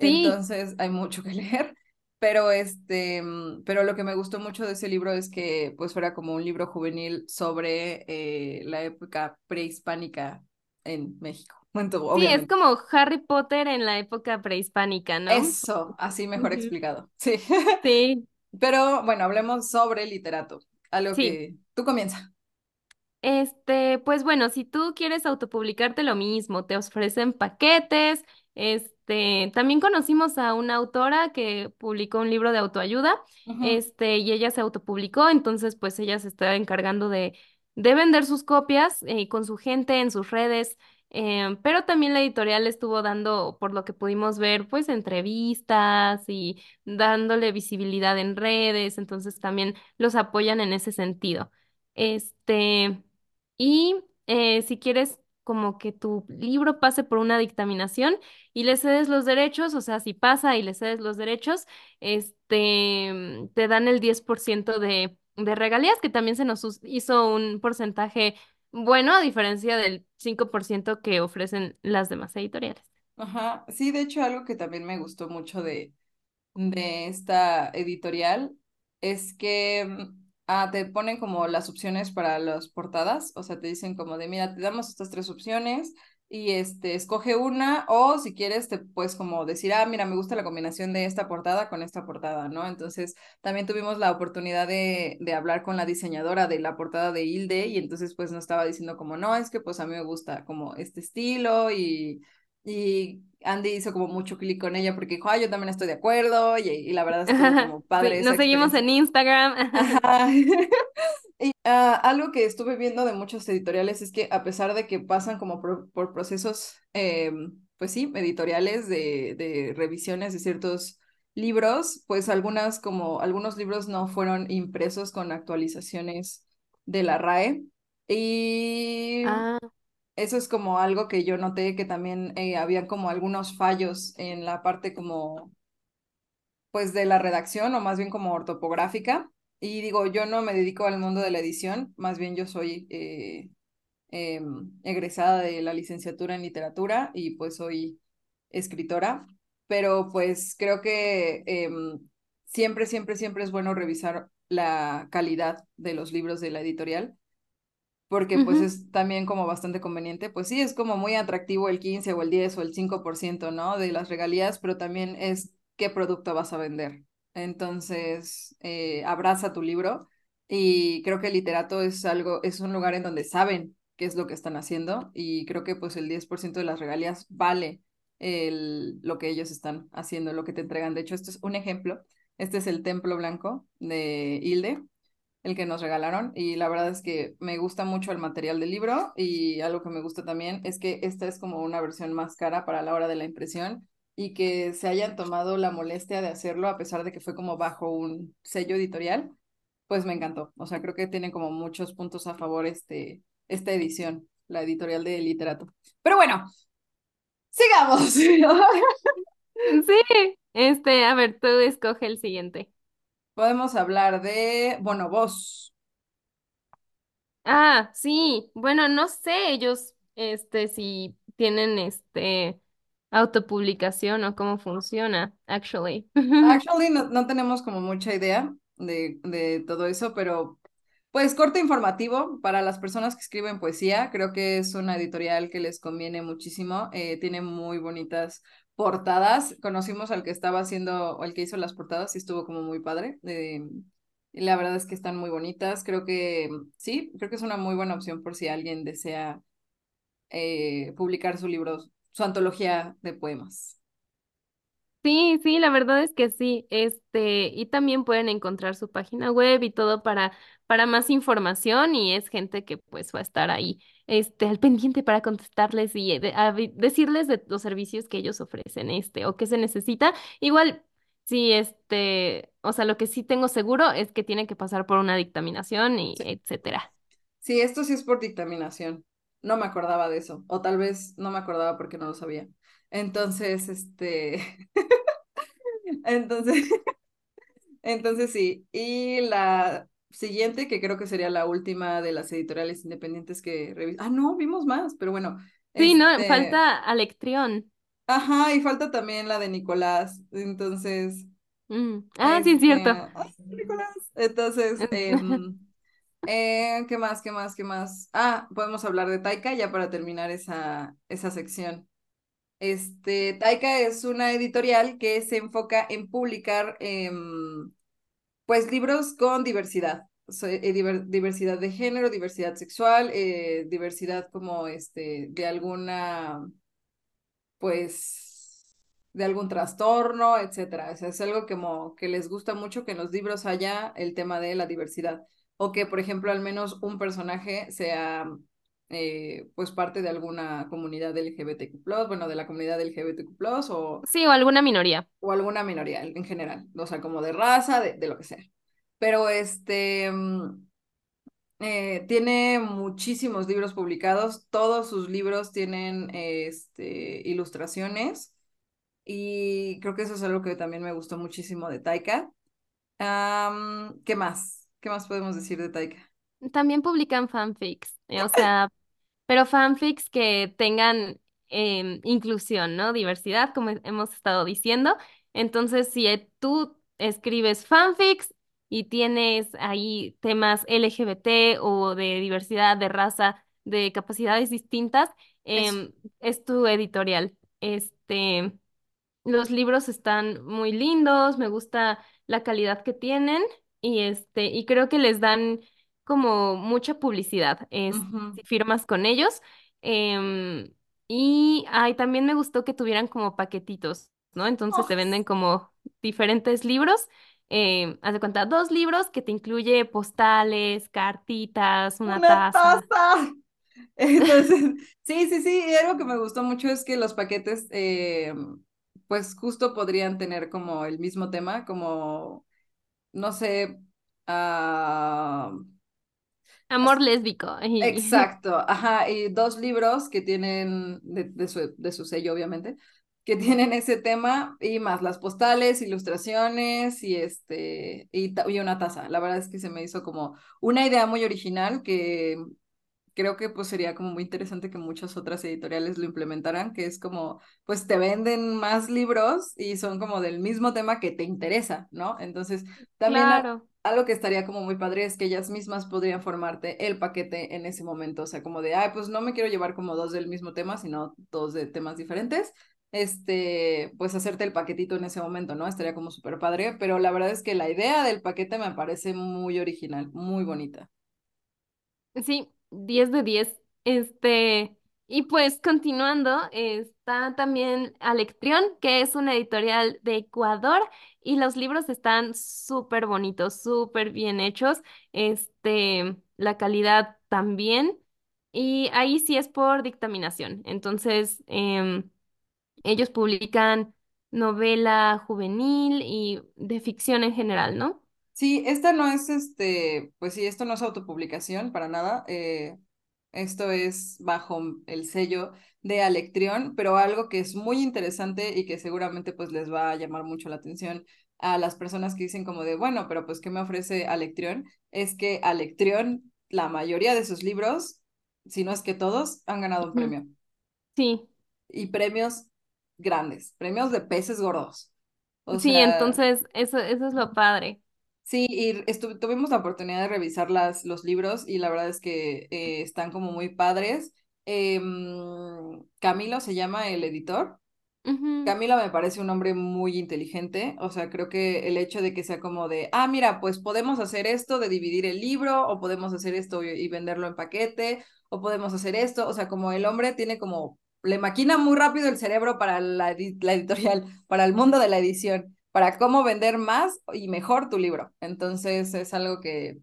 Sí, Entonces hay mucho que leer, pero este, mm, pero lo que me gustó mucho de ese libro es que pues fuera como un libro juvenil sobre eh, la época prehispánica en México. Sí, es como Harry Potter en la época prehispánica, ¿no? Eso, así mejor explicado. Sí. Sí, Pero bueno, hablemos sobre literato. Algo sí. que tú comienza. Este, pues bueno, si tú quieres autopublicarte lo mismo, te ofrecen paquetes. Este, también conocimos a una autora que publicó un libro de autoayuda, este, y ella se autopublicó, entonces pues ella se está encargando de, de vender sus copias eh, con su gente en sus redes. em, pero también la editorial estuvo dando, por lo que pudimos ver, pues entrevistas y dándole visibilidad en redes, entonces también los apoyan en ese sentido. Este, y eh, si quieres como que tu libro pase por una dictaminación y le cedes los derechos, o sea, si pasa y le cedes los derechos, este, te dan el 10% de, de regalías, que también se nos hizo un porcentaje bueno, a diferencia del 5% que ofrecen las demás editoriales. Ajá. Sí, de hecho, algo que también me gustó mucho de, de esta editorial es que mm, ah, te ponen como las opciones para las portadas, o sea, te dicen como de, mira, te damos estas tres opciones y este, escoge una o si quieres te puedes como decir, ah, mira, me gusta la combinación de esta portada con esta portada, ¿no? Entonces, también tuvimos la oportunidad de, de hablar con la diseñadora de la portada de Hilde y entonces pues nos estaba diciendo como, no, es que pues a mí me gusta como este estilo y y Andy hizo como mucho clic con ella porque dijo, ah, yo también estoy de acuerdo y, y la verdad estuvo como Sí, padre esa nos seguimos en Instagram. Y ah, algo que estuve viendo de muchos editoriales es que a pesar de que pasan como por, por procesos, eh, pues sí, editoriales de, de revisiones de ciertos libros, pues algunas como algunos libros no fueron impresos con actualizaciones de la RAE. Y Ah, eso es como algo que yo noté que también eh, había como algunos fallos en la parte como pues de la redacción o más bien como ortopográfica. Y digo, yo no me dedico al mundo de la edición, más bien yo soy eh, eh, egresada de la licenciatura en literatura y pues soy escritora, pero pues creo que eh, siempre, siempre, siempre es bueno revisar la calidad de los libros de la editorial porque pues es también como bastante conveniente, pues sí, es como muy atractivo el 15 o el 10 o el 5%, ¿no? De las regalías, pero también es qué producto vas a vender. Entonces, eh, abraza tu libro y creo que el literato es algo, es un lugar en donde saben qué es lo que están haciendo y creo que pues el 10% de las regalías vale el, lo que ellos están haciendo, lo que te entregan. De hecho, esto es un ejemplo. Este es el Templo Blanco de Hilde el que nos regalaron y la verdad es que me gusta mucho el material del libro y algo que me gusta también es que esta es como una versión más cara para la hora de la impresión y que se hayan tomado la molestia de hacerlo a pesar de que fue como bajo un sello editorial, pues me encantó. O sea, creo que tiene como muchos puntos a favor este, esta edición, la editorial de literato. Pero bueno, sigamos. sí, este, a ver, tú escoge el siguiente. Podemos hablar de Bonobos. Ah, sí, bueno, no sé ellos, este, si tienen, este, autopublicación o cómo funciona, actually. Actually, no, no tenemos como mucha idea de, de todo eso, pero pues corte informativo para las personas que escriben poesía. Creo que es una editorial que les conviene muchísimo. eh, tiene muy bonitas portadas. Conocimos al que estaba haciendo, el que hizo las portadas y estuvo como muy padre. eh, la verdad es que están muy bonitas. Creo que sí, creo que es una muy buena opción por si alguien desea eh, publicar su libro, su antología de poemas. Sí, sí, la verdad es que sí, este, y también pueden encontrar su página web y todo para, para más información y es gente que pues va a estar ahí, este, al pendiente para contestarles y eh, de- decirles de los servicios que ellos ofrecen, este, o qué se necesita. Igual, sí, este, o sea, lo que sí tengo seguro es que tienen que pasar por una dictaminación y Sí. etcétera. Sí, esto sí es por dictaminación. No me acordaba de eso. O tal vez no me acordaba porque no lo sabía. Entonces, este, entonces, entonces sí. Y la siguiente, que creo que sería la última de las editoriales independientes que revis- Ah, no, vimos más, pero bueno, Sí, no, este, falta Alectrión. ajá, y falta también la de Nicolás. Entonces, Mm. Ah, sí, es este, cierto. ay, Nicolás. Entonces, em, Eh, ¿qué más? ¿Qué más? ¿Qué más? Ah, podemos hablar de Taika ya para terminar esa, esa sección. Este, Taika es una editorial que se enfoca en publicar, em, pues, libros con diversidad. Eh, diver- diversidad de género, diversidad sexual, eh, diversidad como, este, de alguna pues, de algún trastorno, etcétera. O sea, es algo que les gusta mucho que en los libros haya el tema de la diversidad. O que, por ejemplo, al menos un personaje sea, eh, pues, parte de alguna comunidad LGBTQ+, bueno, de la comunidad LGBTQ+, o, Sí, o alguna minoría. o alguna minoría en general. O sea, como de raza, de, de lo que sea. Pero este... mm, eh, tiene muchísimos libros publicados, todos sus libros tienen este, ilustraciones y creo que eso es algo que también me gustó muchísimo de Taika. ¿qué más? ¿Qué más podemos decir de Taika? También publican fanfics, eh, o sea, pero fanfics que tengan em, inclusión, ¿no? Diversidad, como hemos estado diciendo. Entonces, si eh, tú escribes fanfics y tienes ahí temas LGBT o de diversidad, de raza, de capacidades distintas, em, es tu editorial. Este. Los libros están muy lindos, me gusta la calidad que tienen y este, y creo que les dan como mucha publicidad, es, Ujú. si firmas con ellos. Em, y ay, también me gustó que tuvieran como paquetitos, ¿no? Entonces te venden como diferentes libros. em, haz de cuenta, dos libros que te incluye postales, cartitas, una una taza. taza. Entonces, sí, sí, sí, y algo que me gustó mucho es que los paquetes, eh, pues justo podrían tener como el mismo tema, como, no sé, ah, Amor lésbico. Exacto, ajá, y dos libros que tienen, de, de, su, de su sello obviamente, que tienen ese tema y más las postales, ilustraciones y este y, y, una taza. La verdad es que se me hizo como una idea muy original que creo que pues sería como muy interesante que muchas otras editoriales lo implementaran, que es como pues te venden más libros y son como del mismo tema que te interesa, ¿no? Entonces, también claro. algo que estaría como muy padre es que ellas mismas podrían formarte el paquete en ese momento, o sea, como de, ay, pues no me quiero llevar como dos del mismo tema, sino dos de temas diferentes este, pues hacerte el paquetito en ese momento, ¿no? Estaría como súper padre, pero la verdad es que la idea del paquete me parece muy original, muy bonita. Sí, 10 de 10. Este, y pues continuando, está también Alectrión, que es una editorial de Ecuador, y los libros están súper bonitos, súper bien hechos. Este, la calidad también. Y ahí sí es por dictaminación. Entonces, em, ellos publican novela juvenil y de ficción en general, ¿no? Sí, esta no es este, pues sí, esto no es autopublicación para nada. Eh, esto es bajo el sello de Alectrión, pero algo que es muy interesante y que seguramente pues les va a llamar mucho la atención a las personas que dicen como de, bueno, pero pues ¿qué me ofrece Alectrión? Es que Alectrión, la mayoría de sus libros, si no es que todos, han ganado un premio. Sí. Y premios grandes, premios de peces gordos. O sí, entonces eso, eso es lo padre. Sí, y tuvimos la oportunidad de revisar las, los libros y la verdad es que eh, están como muy padres. Em, Camilo se llama el editor. Camilo me parece un hombre muy inteligente, o sea, creo que el hecho de que sea como de, ah, mira, pues podemos hacer esto de dividir el libro, o podemos hacer esto y, venderlo en paquete, o podemos hacer esto, o sea, como el hombre tiene como, le maquina muy rápido el cerebro para la, la editorial, para el mundo de la edición para cómo vender más y mejor tu libro. Entonces es algo que...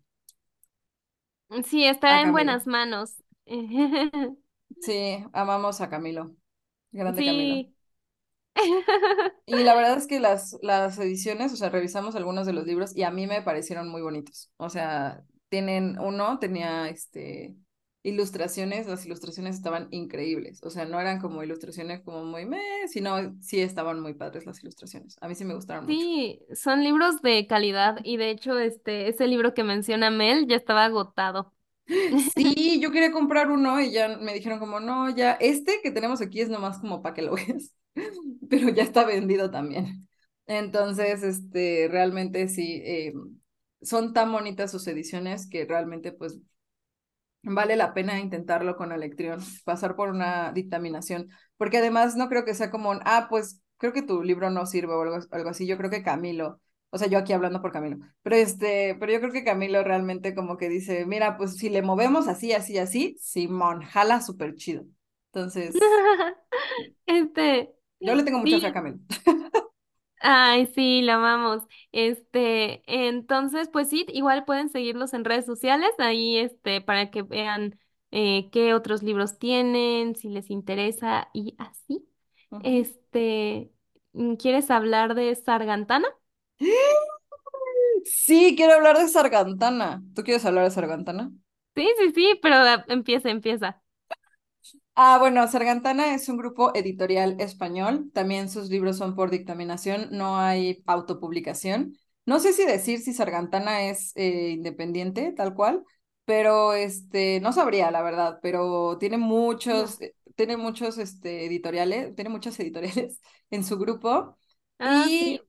Sí, está en buenas manos. Sí, amamos a Camilo. Grande sí. Camilo. Y la verdad es que las, las ediciones, o sea, revisamos algunos de los libros y a mí me parecieron muy bonitos. O sea, tienen, uno tenía este ilustraciones, las ilustraciones estaban increíbles, o sea, no eran como ilustraciones como muy meh, sino sí estaban muy padres las ilustraciones. A mí sí me gustaron mucho. Sí, son libros de calidad y de hecho este ese libro que menciona Mel ya estaba agotado. Sí, yo quería comprar uno y ya me dijeron como, no, ya, este que tenemos aquí es nomás como para que lo veas, pero ya está vendido también. Entonces, este, realmente sí, eh, son tan bonitas sus ediciones que realmente pues vale la pena intentarlo con Electrión, pasar por una dictaminación, porque además no creo que sea como, un, ah, pues creo que tu libro no sirve o algo, algo así, yo creo que Camilo, o sea, yo aquí hablando por Camilo, pero este, pero yo creo que Camilo realmente como que dice, mira, pues si le movemos así, así, así, Simón, jala súper chido. Entonces, este, yo le tengo mucha fe a Camilo. Ay, sí, la amamos. Este, entonces, pues sí, igual pueden seguirlos en redes sociales, ahí, este, para que vean eh, qué otros libros tienen, si les interesa y así. Este, mm, ¿quieres hablar de Sargantana? Sí, quiero hablar de Sargantana. ¿Tú quieres hablar de Sargantana? Sí, sí, sí, pero ah, empieza, empieza. Ah, bueno, Sargantana es un grupo editorial español. También sus libros son por dictaminación, no hay autopublicación. No sé si decir si Sargantana es eh, independiente, tal cual, pero este, no sabría, la verdad, pero tiene muchos, eh, tiene muchos este, editoriales, tiene muchas editoriales en su grupo. Ah, y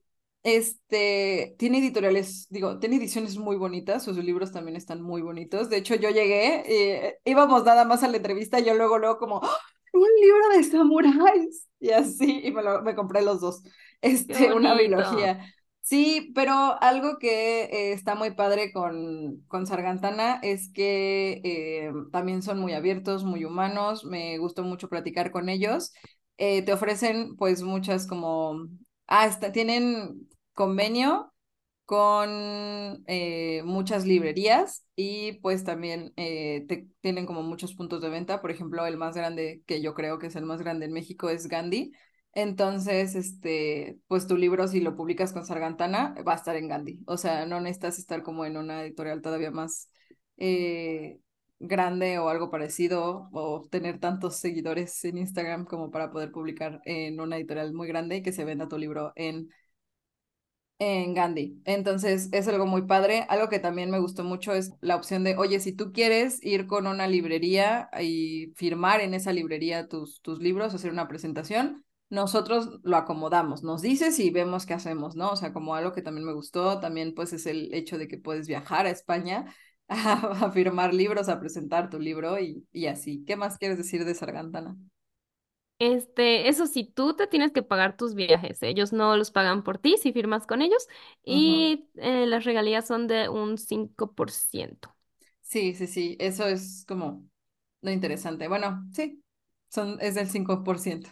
este, tiene editoriales, digo, tiene ediciones muy bonitas, sus libros también están muy bonitos. De hecho, yo llegué, eh, íbamos nada más a la entrevista, y yo luego, luego como, ¡Ah! un libro de samuráis, y así, y me, lo, me compré los dos, este, una biología. Sí, pero algo que eh, está muy padre con, con Sargantana es que eh, también son muy abiertos, muy humanos, me gustó mucho platicar con ellos. te ofrecen pues muchas como Ah, está, tienen convenio con eh, muchas librerías y pues también eh, tienen como muchos puntos de venta. Por ejemplo, el más grande, que yo creo que es el más grande en México, es Gandhi. Entonces, este, pues tu libro, si lo publicas con Sargantana, va a estar en Gandhi. O sea, no necesitas estar como en una editorial todavía más, eh, grande o algo parecido o tener tantos seguidores en Instagram como para poder publicar en una editorial muy grande y que se venda tu libro en en Gandhi. Entonces, es algo muy padre. Algo que también me gustó mucho es la opción de, oye, si tú quieres ir con una librería y firmar en esa librería tus, tus libros, hacer una presentación, nosotros lo acomodamos, nos dices y vemos qué hacemos, ¿no? O sea, como algo que también me gustó, también pues es el hecho de que puedes viajar a España a, firmar libros, a presentar tu libro y, y así. ¿Qué más quieres decir de Sargantana? Este, eso sí, tú te tienes que pagar tus viajes. Ellos no los pagan por ti si firmas con ellos y eh, las regalías son de un 5%. Sí, sí, sí, eso es como lo interesante. Bueno, sí, son, es del cinco por ciento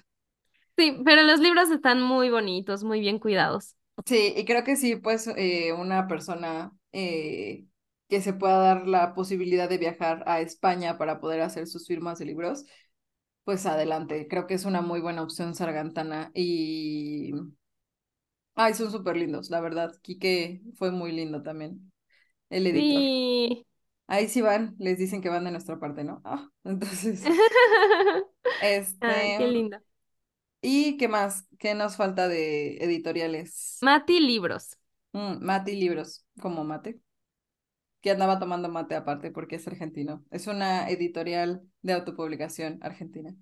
Sí, pero los libros están muy bonitos, muy bien cuidados. Sí, y creo que sí, pues eh, una persona eh, que se pueda dar la posibilidad de viajar a España para poder hacer sus firmas de libros, pues adelante. Creo que es una muy buena opción Sargantana y... Ay, son súper lindos, la verdad. Quique fue muy lindo también, el editor. Sí. Ahí sí van, les dicen que van de nuestra parte, ¿no? Ah, entonces, Ay, este... qué lindo. ¿Y qué más? ¿Qué nos falta de editoriales? Mati Libros. Mm, Mati Libros, como mate. Que andaba tomando mate aparte porque es argentino. Es una editorial de autopublicación argentina.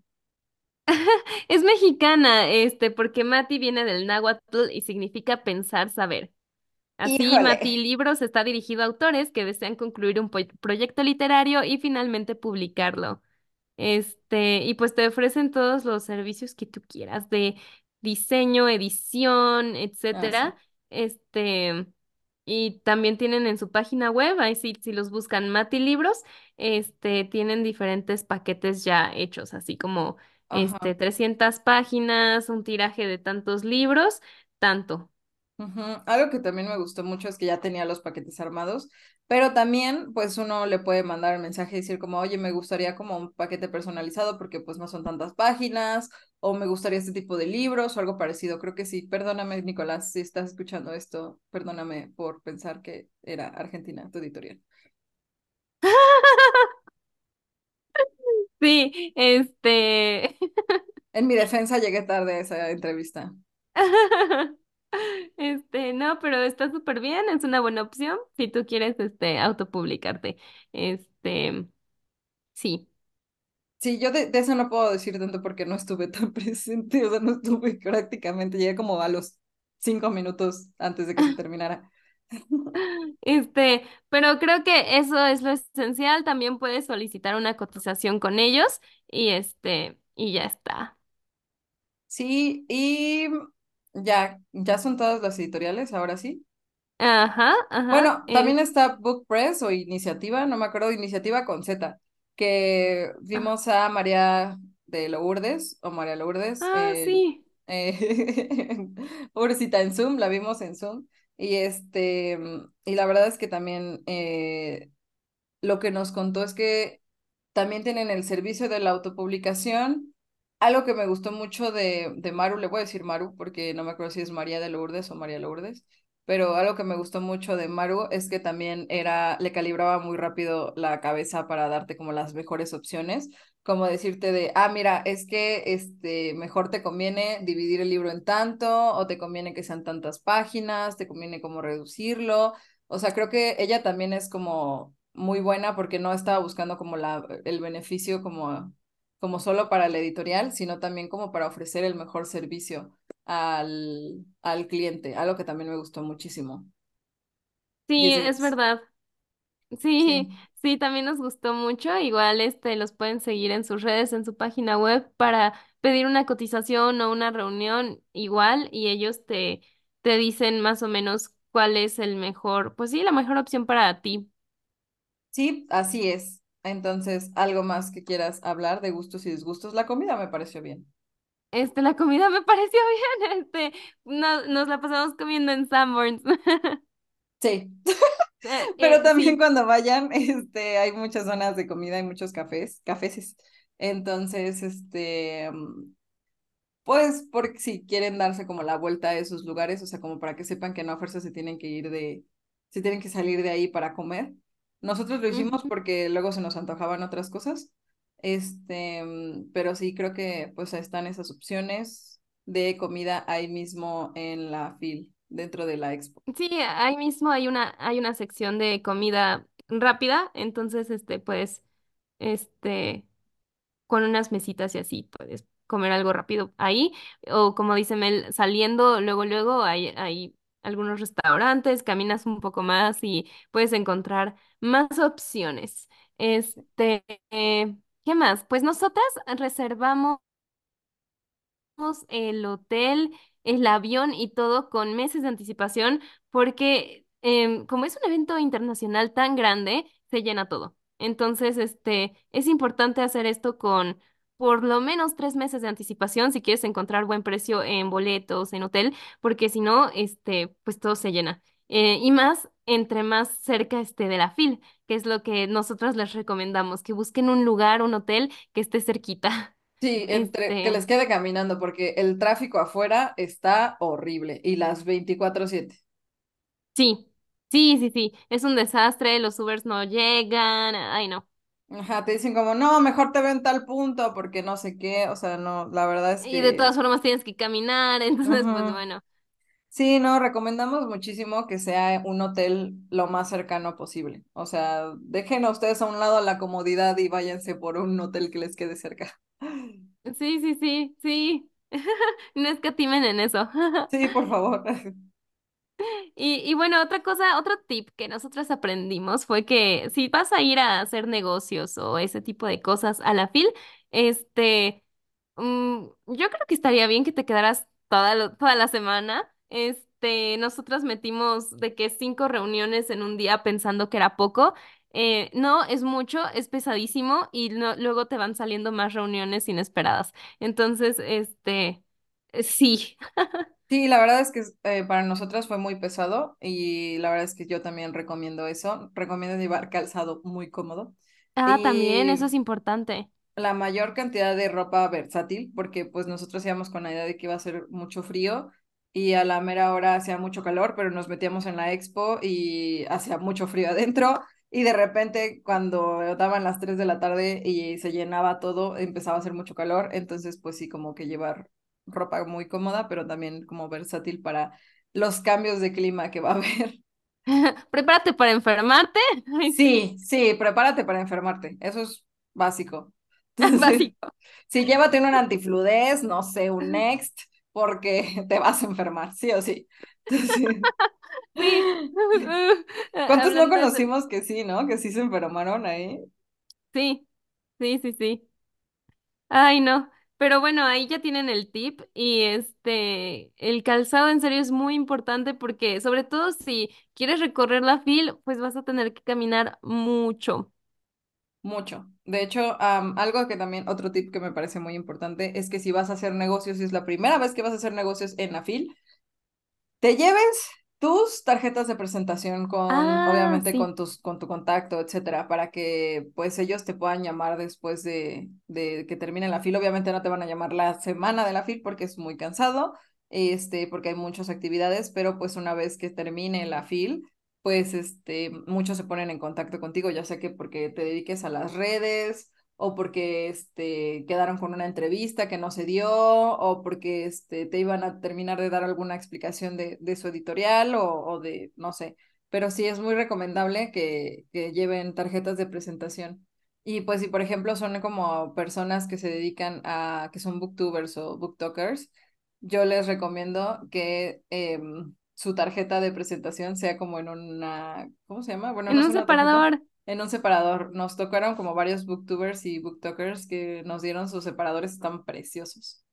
Es mexicana, este, porque Mati viene del náhuatl y significa pensar, saber. Así, Mati. Libros está dirigido a autores que desean concluir un proyecto literario y finalmente publicarlo. Este, y pues te ofrecen todos los servicios que tú quieras de diseño, edición, Ah, sí. etcétera. Este, y también tienen en su página web, ahí sí, si los buscan Mati Libros, este, tienen diferentes paquetes ya hechos, así como Ajá. este, 300 páginas, un tiraje de tantos libros, tanto. Ujú. Algo que también me gustó mucho es que ya tenía los paquetes armados, pero también pues uno le puede mandar el mensaje y decir como, oye, me gustaría como un paquete personalizado porque pues no son tantas páginas, o me gustaría este tipo de libros o algo parecido. Creo que sí. Perdóname, Nicolás, si estás escuchando esto, perdóname por pensar que era Argentina tu editorial. Sí, este. En mi defensa llegué tarde a esa entrevista. Este, no, pero está súper bien, es una buena opción si tú quieres, este, autopublicarte. Este, sí. Sí, yo de, de eso no puedo decir tanto porque no estuve tan presente, o sea, no estuve prácticamente, llegué como a los cinco minutos antes de que se terminara. Este, pero creo que eso es lo esencial. También puedes solicitar una cotización con ellos y este, y ya está. Sí, y ya, ya son todas las editoriales, ahora sí. Ajá, ajá. Bueno, también está Book Press o Iniciativa, no me acuerdo, Iniciativa con Z, que ah, vimos a María de Lourdes o María Lourdes, ah, sí. eh, pobrecita en Zoom, la vimos en Zoom, y este, y la verdad es que también eh, lo que nos contó es que también tienen el servicio de la autopublicación. Algo que me gustó mucho de, de Maru, le voy a decir Maru porque no me acuerdo si es María de Lourdes o María Lourdes, pero algo que me gustó mucho de Maru es que también era, le calibraba muy rápido la cabeza para darte como las mejores opciones, como decirte de, ah, mira, es que este, mejor te conviene dividir el libro en tanto, o te conviene que sean tantas páginas, te conviene como reducirlo. O sea, creo que ella también es como muy buena porque no estaba buscando como la, el beneficio como, como solo para la editorial, sino también como para ofrecer el mejor servicio al, al cliente, algo que también me gustó muchísimo. Sí, es 10. verdad. Sí. Sí, sí, también nos gustó mucho. Igual este los pueden seguir en sus redes, en su página web para pedir una cotización o una reunión igual y ellos te te dicen más o menos cuál es el mejor, pues sí, la mejor opción para ti. Sí, así es. Entonces, algo más que quieras hablar de gustos y disgustos. La comida me pareció bien. Este, la comida me pareció bien, este, no- nos la pasamos comiendo en Sanborns. Sí, Eh, pero eh, también sí. cuando vayan, este, hay muchas zonas de comida, hay muchos cafés, cafeses. Entonces, este, mm, Pues porque si quieren darse como la vuelta a esos lugares, o sea, como para que sepan que no a fuerza se tienen que ir de, se tienen que salir de ahí para comer. Nosotros lo hicimos porque luego se nos antojaban otras cosas. Este, mm, pero sí creo que pues están esas opciones de comida ahí mismo en la fil, dentro de la expo. Sí, ahí mismo hay una, hay una sección de comida rápida, entonces, este, pues, este, con unas mesitas y así puedes comer algo rápido ahí. O como dice Mel, saliendo luego, luego hay, hay algunos restaurantes, caminas un poco más y puedes encontrar más opciones. Este, ¿qué más? Pues nosotras reservamos el hotel, el avión y todo con meses de anticipación porque em, como es un evento internacional tan grande, se llena todo. Entonces, este, es importante hacer esto con por lo menos tres meses de anticipación si quieres encontrar buen precio en boletos, en hotel, porque si no, este, pues todo se llena. Eh, y más entre más cerca esté de la fil, que es lo que nosotros les recomendamos, que busquen un lugar, un hotel que esté cerquita. Sí, entre que Este, les quede caminando porque el tráfico afuera está horrible y las veinticuatro siete Sí, sí, sí, sí, es un desastre, los Ubers no llegan, ay no. Ajá, te dicen como, no, mejor te ven tal punto porque no sé qué, o sea, no, la verdad es Y de que... todas formas tienes que caminar, entonces pues bueno. Sí, no, recomendamos muchísimo que sea un hotel lo más cercano posible. O sea, dejen a ustedes a un lado la comodidad y váyanse por un hotel que les quede cerca. Sí, sí, sí, sí, no escatimen en eso. Sí, por favor. Y, bueno, otra cosa, otro tip que nosotros aprendimos fue que si vas a ir a hacer negocios o ese tipo de cosas a la fil, este, mm, yo creo que estaría bien que te quedaras toda, toda la semana. Este, nosotros metimos de que cinco reuniones en un día pensando que era poco. Eh, no, es mucho, es pesadísimo y luego te van saliendo más reuniones inesperadas. Entonces, este, sí. Sí, la verdad es que eh, para nosotras fue muy pesado y la verdad es que yo también recomiendo eso. Recomiendo llevar calzado muy cómodo. Ah, también, eso es importante. la mayor cantidad de ropa versátil, porque pues nosotros íbamos con la idea de que iba a ser mucho frío y a la mera hora hacía mucho calor, pero nos metíamos en la expo y hacía mucho frío adentro y de repente cuando daban las 3 de la tarde y se llenaba todo, empezaba a hacer mucho calor, entonces pues sí, como que llevar ropa muy cómoda, pero también como versátil para los cambios de clima que va a haber. Prepárate para enfermarte. Ay, sí, Sí, sí, prepárate para enfermarte, eso es básico. Entonces, básico. sí, llévate un antifludez, no sé, un Next, porque te vas a enfermar, sí o sí. Entonces, Sí. ¿cuántos no conocimos que sí, no? Que sí se enfermaron ahí. Sí, sí, sí, sí. Ay, no. Pero bueno, ahí ya tienen el tip y este, el calzado en serio es muy importante porque sobre todo si quieres recorrer la fil, pues vas a tener que caminar mucho. Mucho. De hecho, algo que también, otro tip que me parece muy importante es que si vas a hacer negocios, si es la primera vez que vas a hacer negocios en la FIL, te lleves tus tarjetas de presentación con, Ah, obviamente, sí. con tus, con tu contacto, etcétera, para que pues ellos te puedan llamar después de, de que termine la fila. Obviamente no te van a llamar la semana de la fila porque es muy cansado, este, porque hay muchas actividades, pero pues una vez que termine la fila, pues este, muchos se ponen en contacto contigo, ya sea que porque te dediques a las redes o porque este, quedaron con una entrevista que no se dio, o porque este, te iban a terminar de dar alguna explicación de, de su editorial o, o de, no sé, pero sí es muy recomendable que, que lleven tarjetas de presentación. Y pues si por ejemplo son como personas que se dedican a, que son booktubers o booktalkers, yo les recomiendo que em, su tarjeta de presentación sea como en una, ¿cómo se llama? Bueno, En no un una tarjeta, separador. En un separador. Nos tocaron como varios booktubers y booktalkers que nos dieron sus separadores, están preciosos.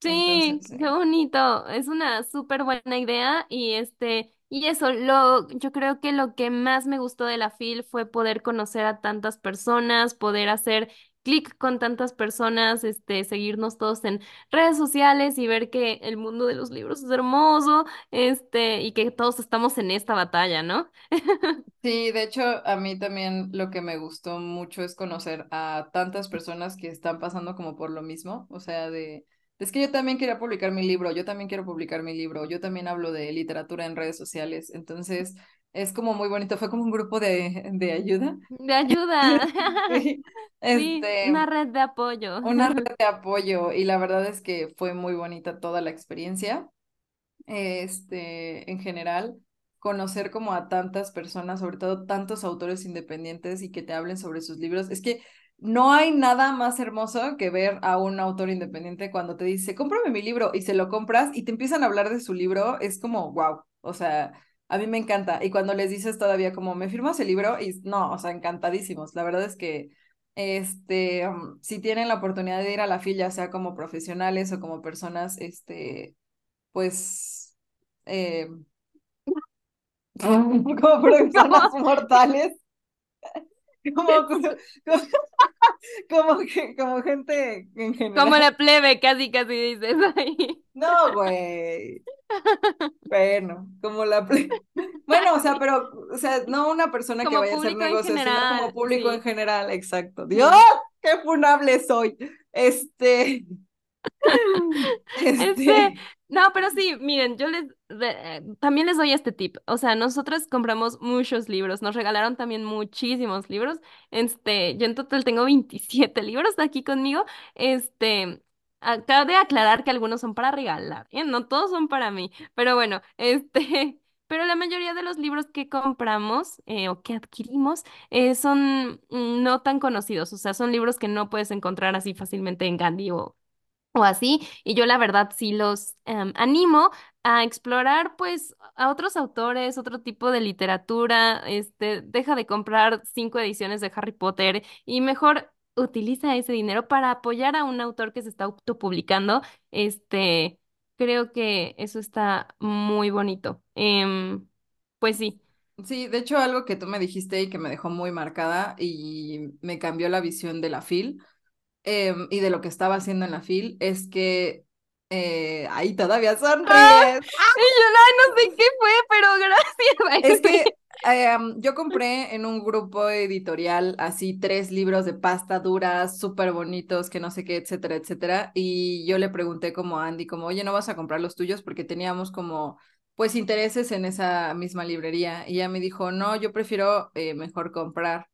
Sí, Entonces, qué sí. bonito. Es una súper buena idea y este, y eso, lo, yo creo que lo que más me gustó de la FIL fue poder conocer a tantas personas, poder hacer clic con tantas personas, este, seguirnos todos en redes sociales y ver que el mundo de los libros es hermoso, este, y que todos estamos en esta batalla, ¿no? Sí, de hecho, a mí también lo que me gustó mucho es conocer a tantas personas que están pasando como por lo mismo, o sea, de, es que yo también quería publicar mi libro, yo también quiero publicar mi libro, yo también hablo de literatura en redes sociales, entonces Es como muy bonito, fue como un grupo de, de ayuda. De ayuda. Sí, Sí, este, una red de apoyo. una red de apoyo y la verdad es que fue muy bonita toda la experiencia. Este, en general, conocer como a tantas personas, sobre todo tantos autores independientes y que te hablen sobre sus libros. Es que no hay nada más hermoso que ver a un autor independiente cuando te dice, cómprame mi libro y se lo compras y te empiezan a hablar de su libro, es como, wow, o sea, a mí me encanta. Y cuando les dices todavía como, ¿me firmas el libro? Y no, o sea, encantadísimos. La verdad es que este, um, si tienen la oportunidad de ir a la FIL, ya sea como profesionales o como personas, este, pues, eh, como personas mortales, como, como, como, que- como gente en Como general. la plebe, casi, casi dices ahí. No, güey. Bueno, como la... ple- Bueno, o sea, pero, o sea, no una persona que Como vaya a hacer negocios, sino como general, público en general, exacto. Dios, qué funable soy. Este, Este, este, no, pero sí, miren, yo les eh, también les doy este tip. O sea, nosotros compramos muchos libros, nos regalaron también muchísimos libros. Este, yo en total tengo 27 libros aquí conmigo. Este, acabo de aclarar que algunos son para regalar, ¿eh? No todos son para mí, pero bueno, este, pero la mayoría de los libros que compramos eh, o que adquirimos son mm, no tan conocidos, o sea, son libros que no puedes encontrar así fácilmente en Gandhi o o así, y yo la verdad sí los em, animo a explorar pues a otros autores, otro tipo de literatura, este, deja de comprar cinco ediciones de Harry Potter y mejor utiliza ese dinero para apoyar a un autor que se está autopublicando, este, creo que eso está muy bonito. Em, pues sí. sí, de hecho, algo que tú me dijiste y que me dejó muy marcada y me cambió la visión de la FIL em, y de lo que estaba haciendo en la FIL es que eh, ahí todavía ¡Ah! sonríes. Y yo, ay, no sé qué fue, pero Es gracias. que em, yo compré en un grupo editorial así tres libros de pasta duras, súper bonitos, que no sé qué, etcétera, etcétera. Y yo le pregunté como a Andy, como, oye, ¿no vas a comprar los tuyos? Porque teníamos como, pues, intereses en esa misma librería. Y ella me dijo, no, yo prefiero eh, mejor comprar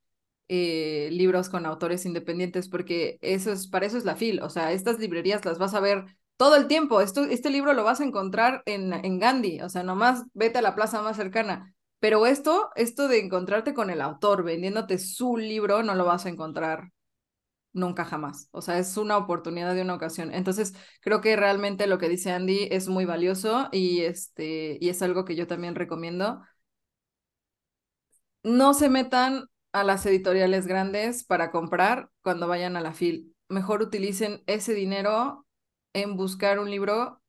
eh, libros con autores independientes porque eso es, para eso es la FIL. O sea, estas librerías las vas a ver todo el tiempo. Esto, este libro lo vas a encontrar en, en Gandhi. O sea, nomás vete a la plaza más cercana. Pero esto, esto de encontrarte con el autor vendiéndote su libro, no lo vas a encontrar nunca jamás. O sea, es una oportunidad de una ocasión. Entonces, creo que realmente lo que dice Andy es muy valioso y este y es algo que yo también recomiendo. No se metan a las editoriales grandes para comprar cuando vayan a la FIL. Mejor utilicen ese dinero en buscar un libro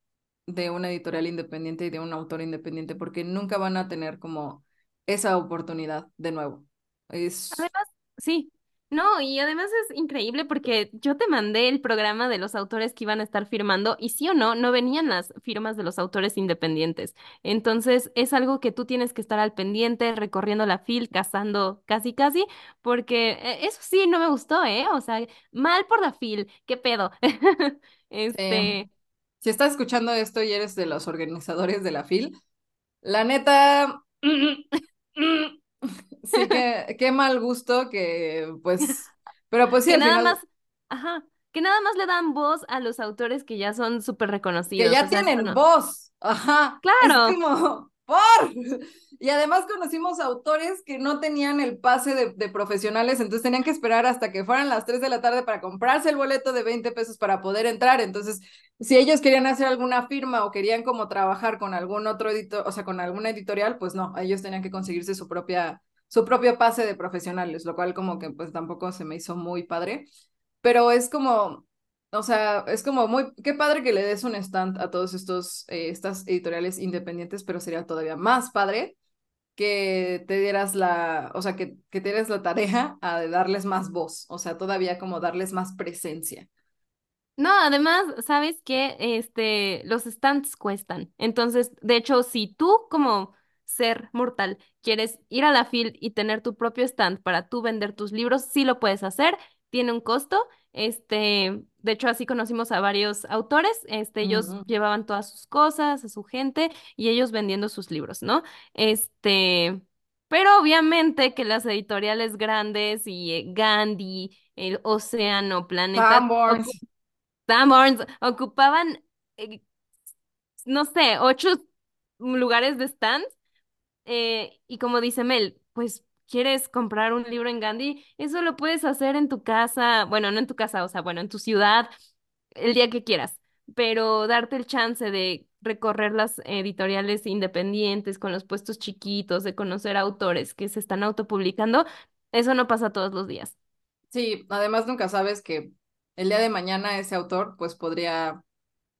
de una editorial independiente y de un autor independiente, porque nunca van a tener como esa oportunidad de nuevo. Es, Además, sí. No, y además es increíble porque yo te mandé el programa de los autores que iban a estar firmando y sí o no, no venían las firmas de los autores independientes. Entonces es algo que tú tienes que estar al pendiente, recorriendo la fil, cazando casi casi, porque eh, eso sí no me gustó, ¿eh? O sea, mal por la fil, ¿qué pedo? Este, si estás escuchando esto y eres de los organizadores de la FIL, la neta, sí que qué mal gusto que pues, pero pues sí, que al nada final más, ajá, que nada más le dan voz a los autores que ya son súper que reconocidos. O ya sea, tienen voz. Ajá, es claro. como, Y además conocimos autores que no tenían el pase de, de, profesionales, entonces tenían que esperar hasta que fueran las 3 de la tarde para comprarse el boleto de 20 pesos para poder entrar. Entonces, si ellos querían hacer alguna firma o querían como trabajar con algún otro editor, o sea, con alguna editorial, pues no, ellos tenían que conseguirse su propia su propio pase de profesionales, lo cual como que pues tampoco se me hizo muy padre, pero es como, o sea, es como muy, qué padre que le des un stand a todos estos, eh, estas editoriales independientes, pero sería todavía más padre que te dieras la, o sea, que, que te dieras la tarea a darles más voz, o sea, todavía como darles más presencia. No, además, sabes que este, los stands cuestan. Entonces, de hecho, si tú como ser mortal quieres ir a la FIL y tener tu propio stand para tú vender tus libros, sí lo puedes hacer. Tiene un costo. Este, de hecho, así conocimos a varios autores. Este, Uh ellos -huh. llevaban todas sus cosas, a su gente y ellos vendiendo sus libros, ¿no? Este, Pero obviamente que las editoriales grandes y eh, Gandhi, el Océano, Planeta, ocu- Sanborns, ocupaban, eh, no sé, ocho lugares de stands. eh, y como dice Mel, pues quieres comprar un libro en Gandhi, eso lo puedes hacer en tu casa, bueno, no en tu casa, o sea, bueno, en tu ciudad, el día que quieras, pero darte el chance de recorrer las editoriales independientes con los puestos chiquitos, de conocer autores que se están autopublicando, eso no pasa todos los días. Sí, además nunca sabes que el día de mañana ese autor pues podría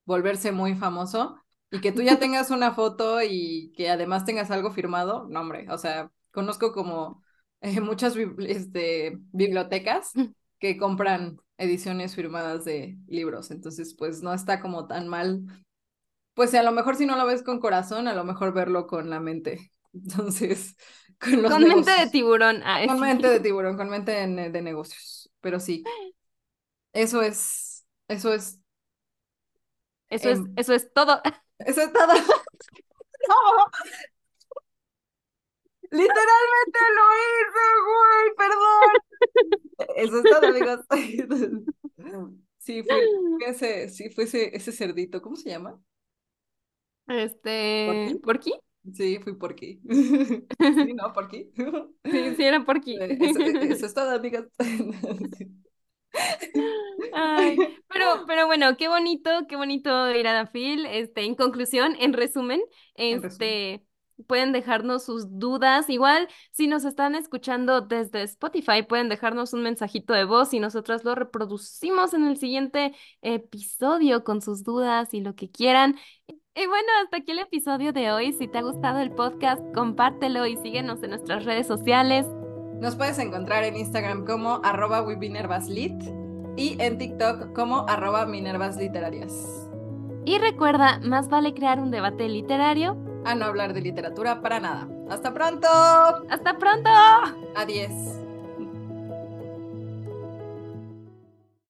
volverse muy famoso y que tú ya tengas una foto y que además tengas algo firmado, no hombre, o sea, conozco como eh, muchas este, bibliotecas que compran ediciones firmadas de libros, entonces pues no está como tan mal, pues a lo mejor si no lo ves con corazón, a lo mejor verlo con la mente, entonces con los Con mente de tiburón. Ah, con sí. mente de tiburón, con mente de, de negocios, pero sí, eso es, eso es, Eso es, em, eso es todo. eso es todo. No, literalmente lo hice, güey, perdón. Eso es todo, amigos. Sí, fui ese, sí, fue ese, ese cerdito, ¿cómo se llama? Este, ¿Porky? ¿por qué? Sí, fui porky. Sí, ¿no? ¿Porky? Sí, sí era por aquí. Eh, Eso, eh, eso es todo, amigos. Ay, pero, pero bueno, qué bonito, qué bonito ir a Danfil. Este, en conclusión, en resumen, En resumen. Pueden dejarnos sus dudas. Igual, si nos están escuchando desde Spotify, pueden dejarnos un mensajito de voz y nosotros lo reproducimos en el siguiente episodio con sus dudas y lo que quieran. Y bueno, hasta aquí el episodio de hoy. Si te ha gustado el podcast, compártelo y síguenos en nuestras redes sociales. Nos puedes encontrar en Instagram como arroba wibinervaslit y en TikTok como arroba minervasliterarias. Y recuerda, más vale crear un debate literario. A no hablar de literatura para nada. ¡Hasta pronto! ¡Hasta pronto! Adiós.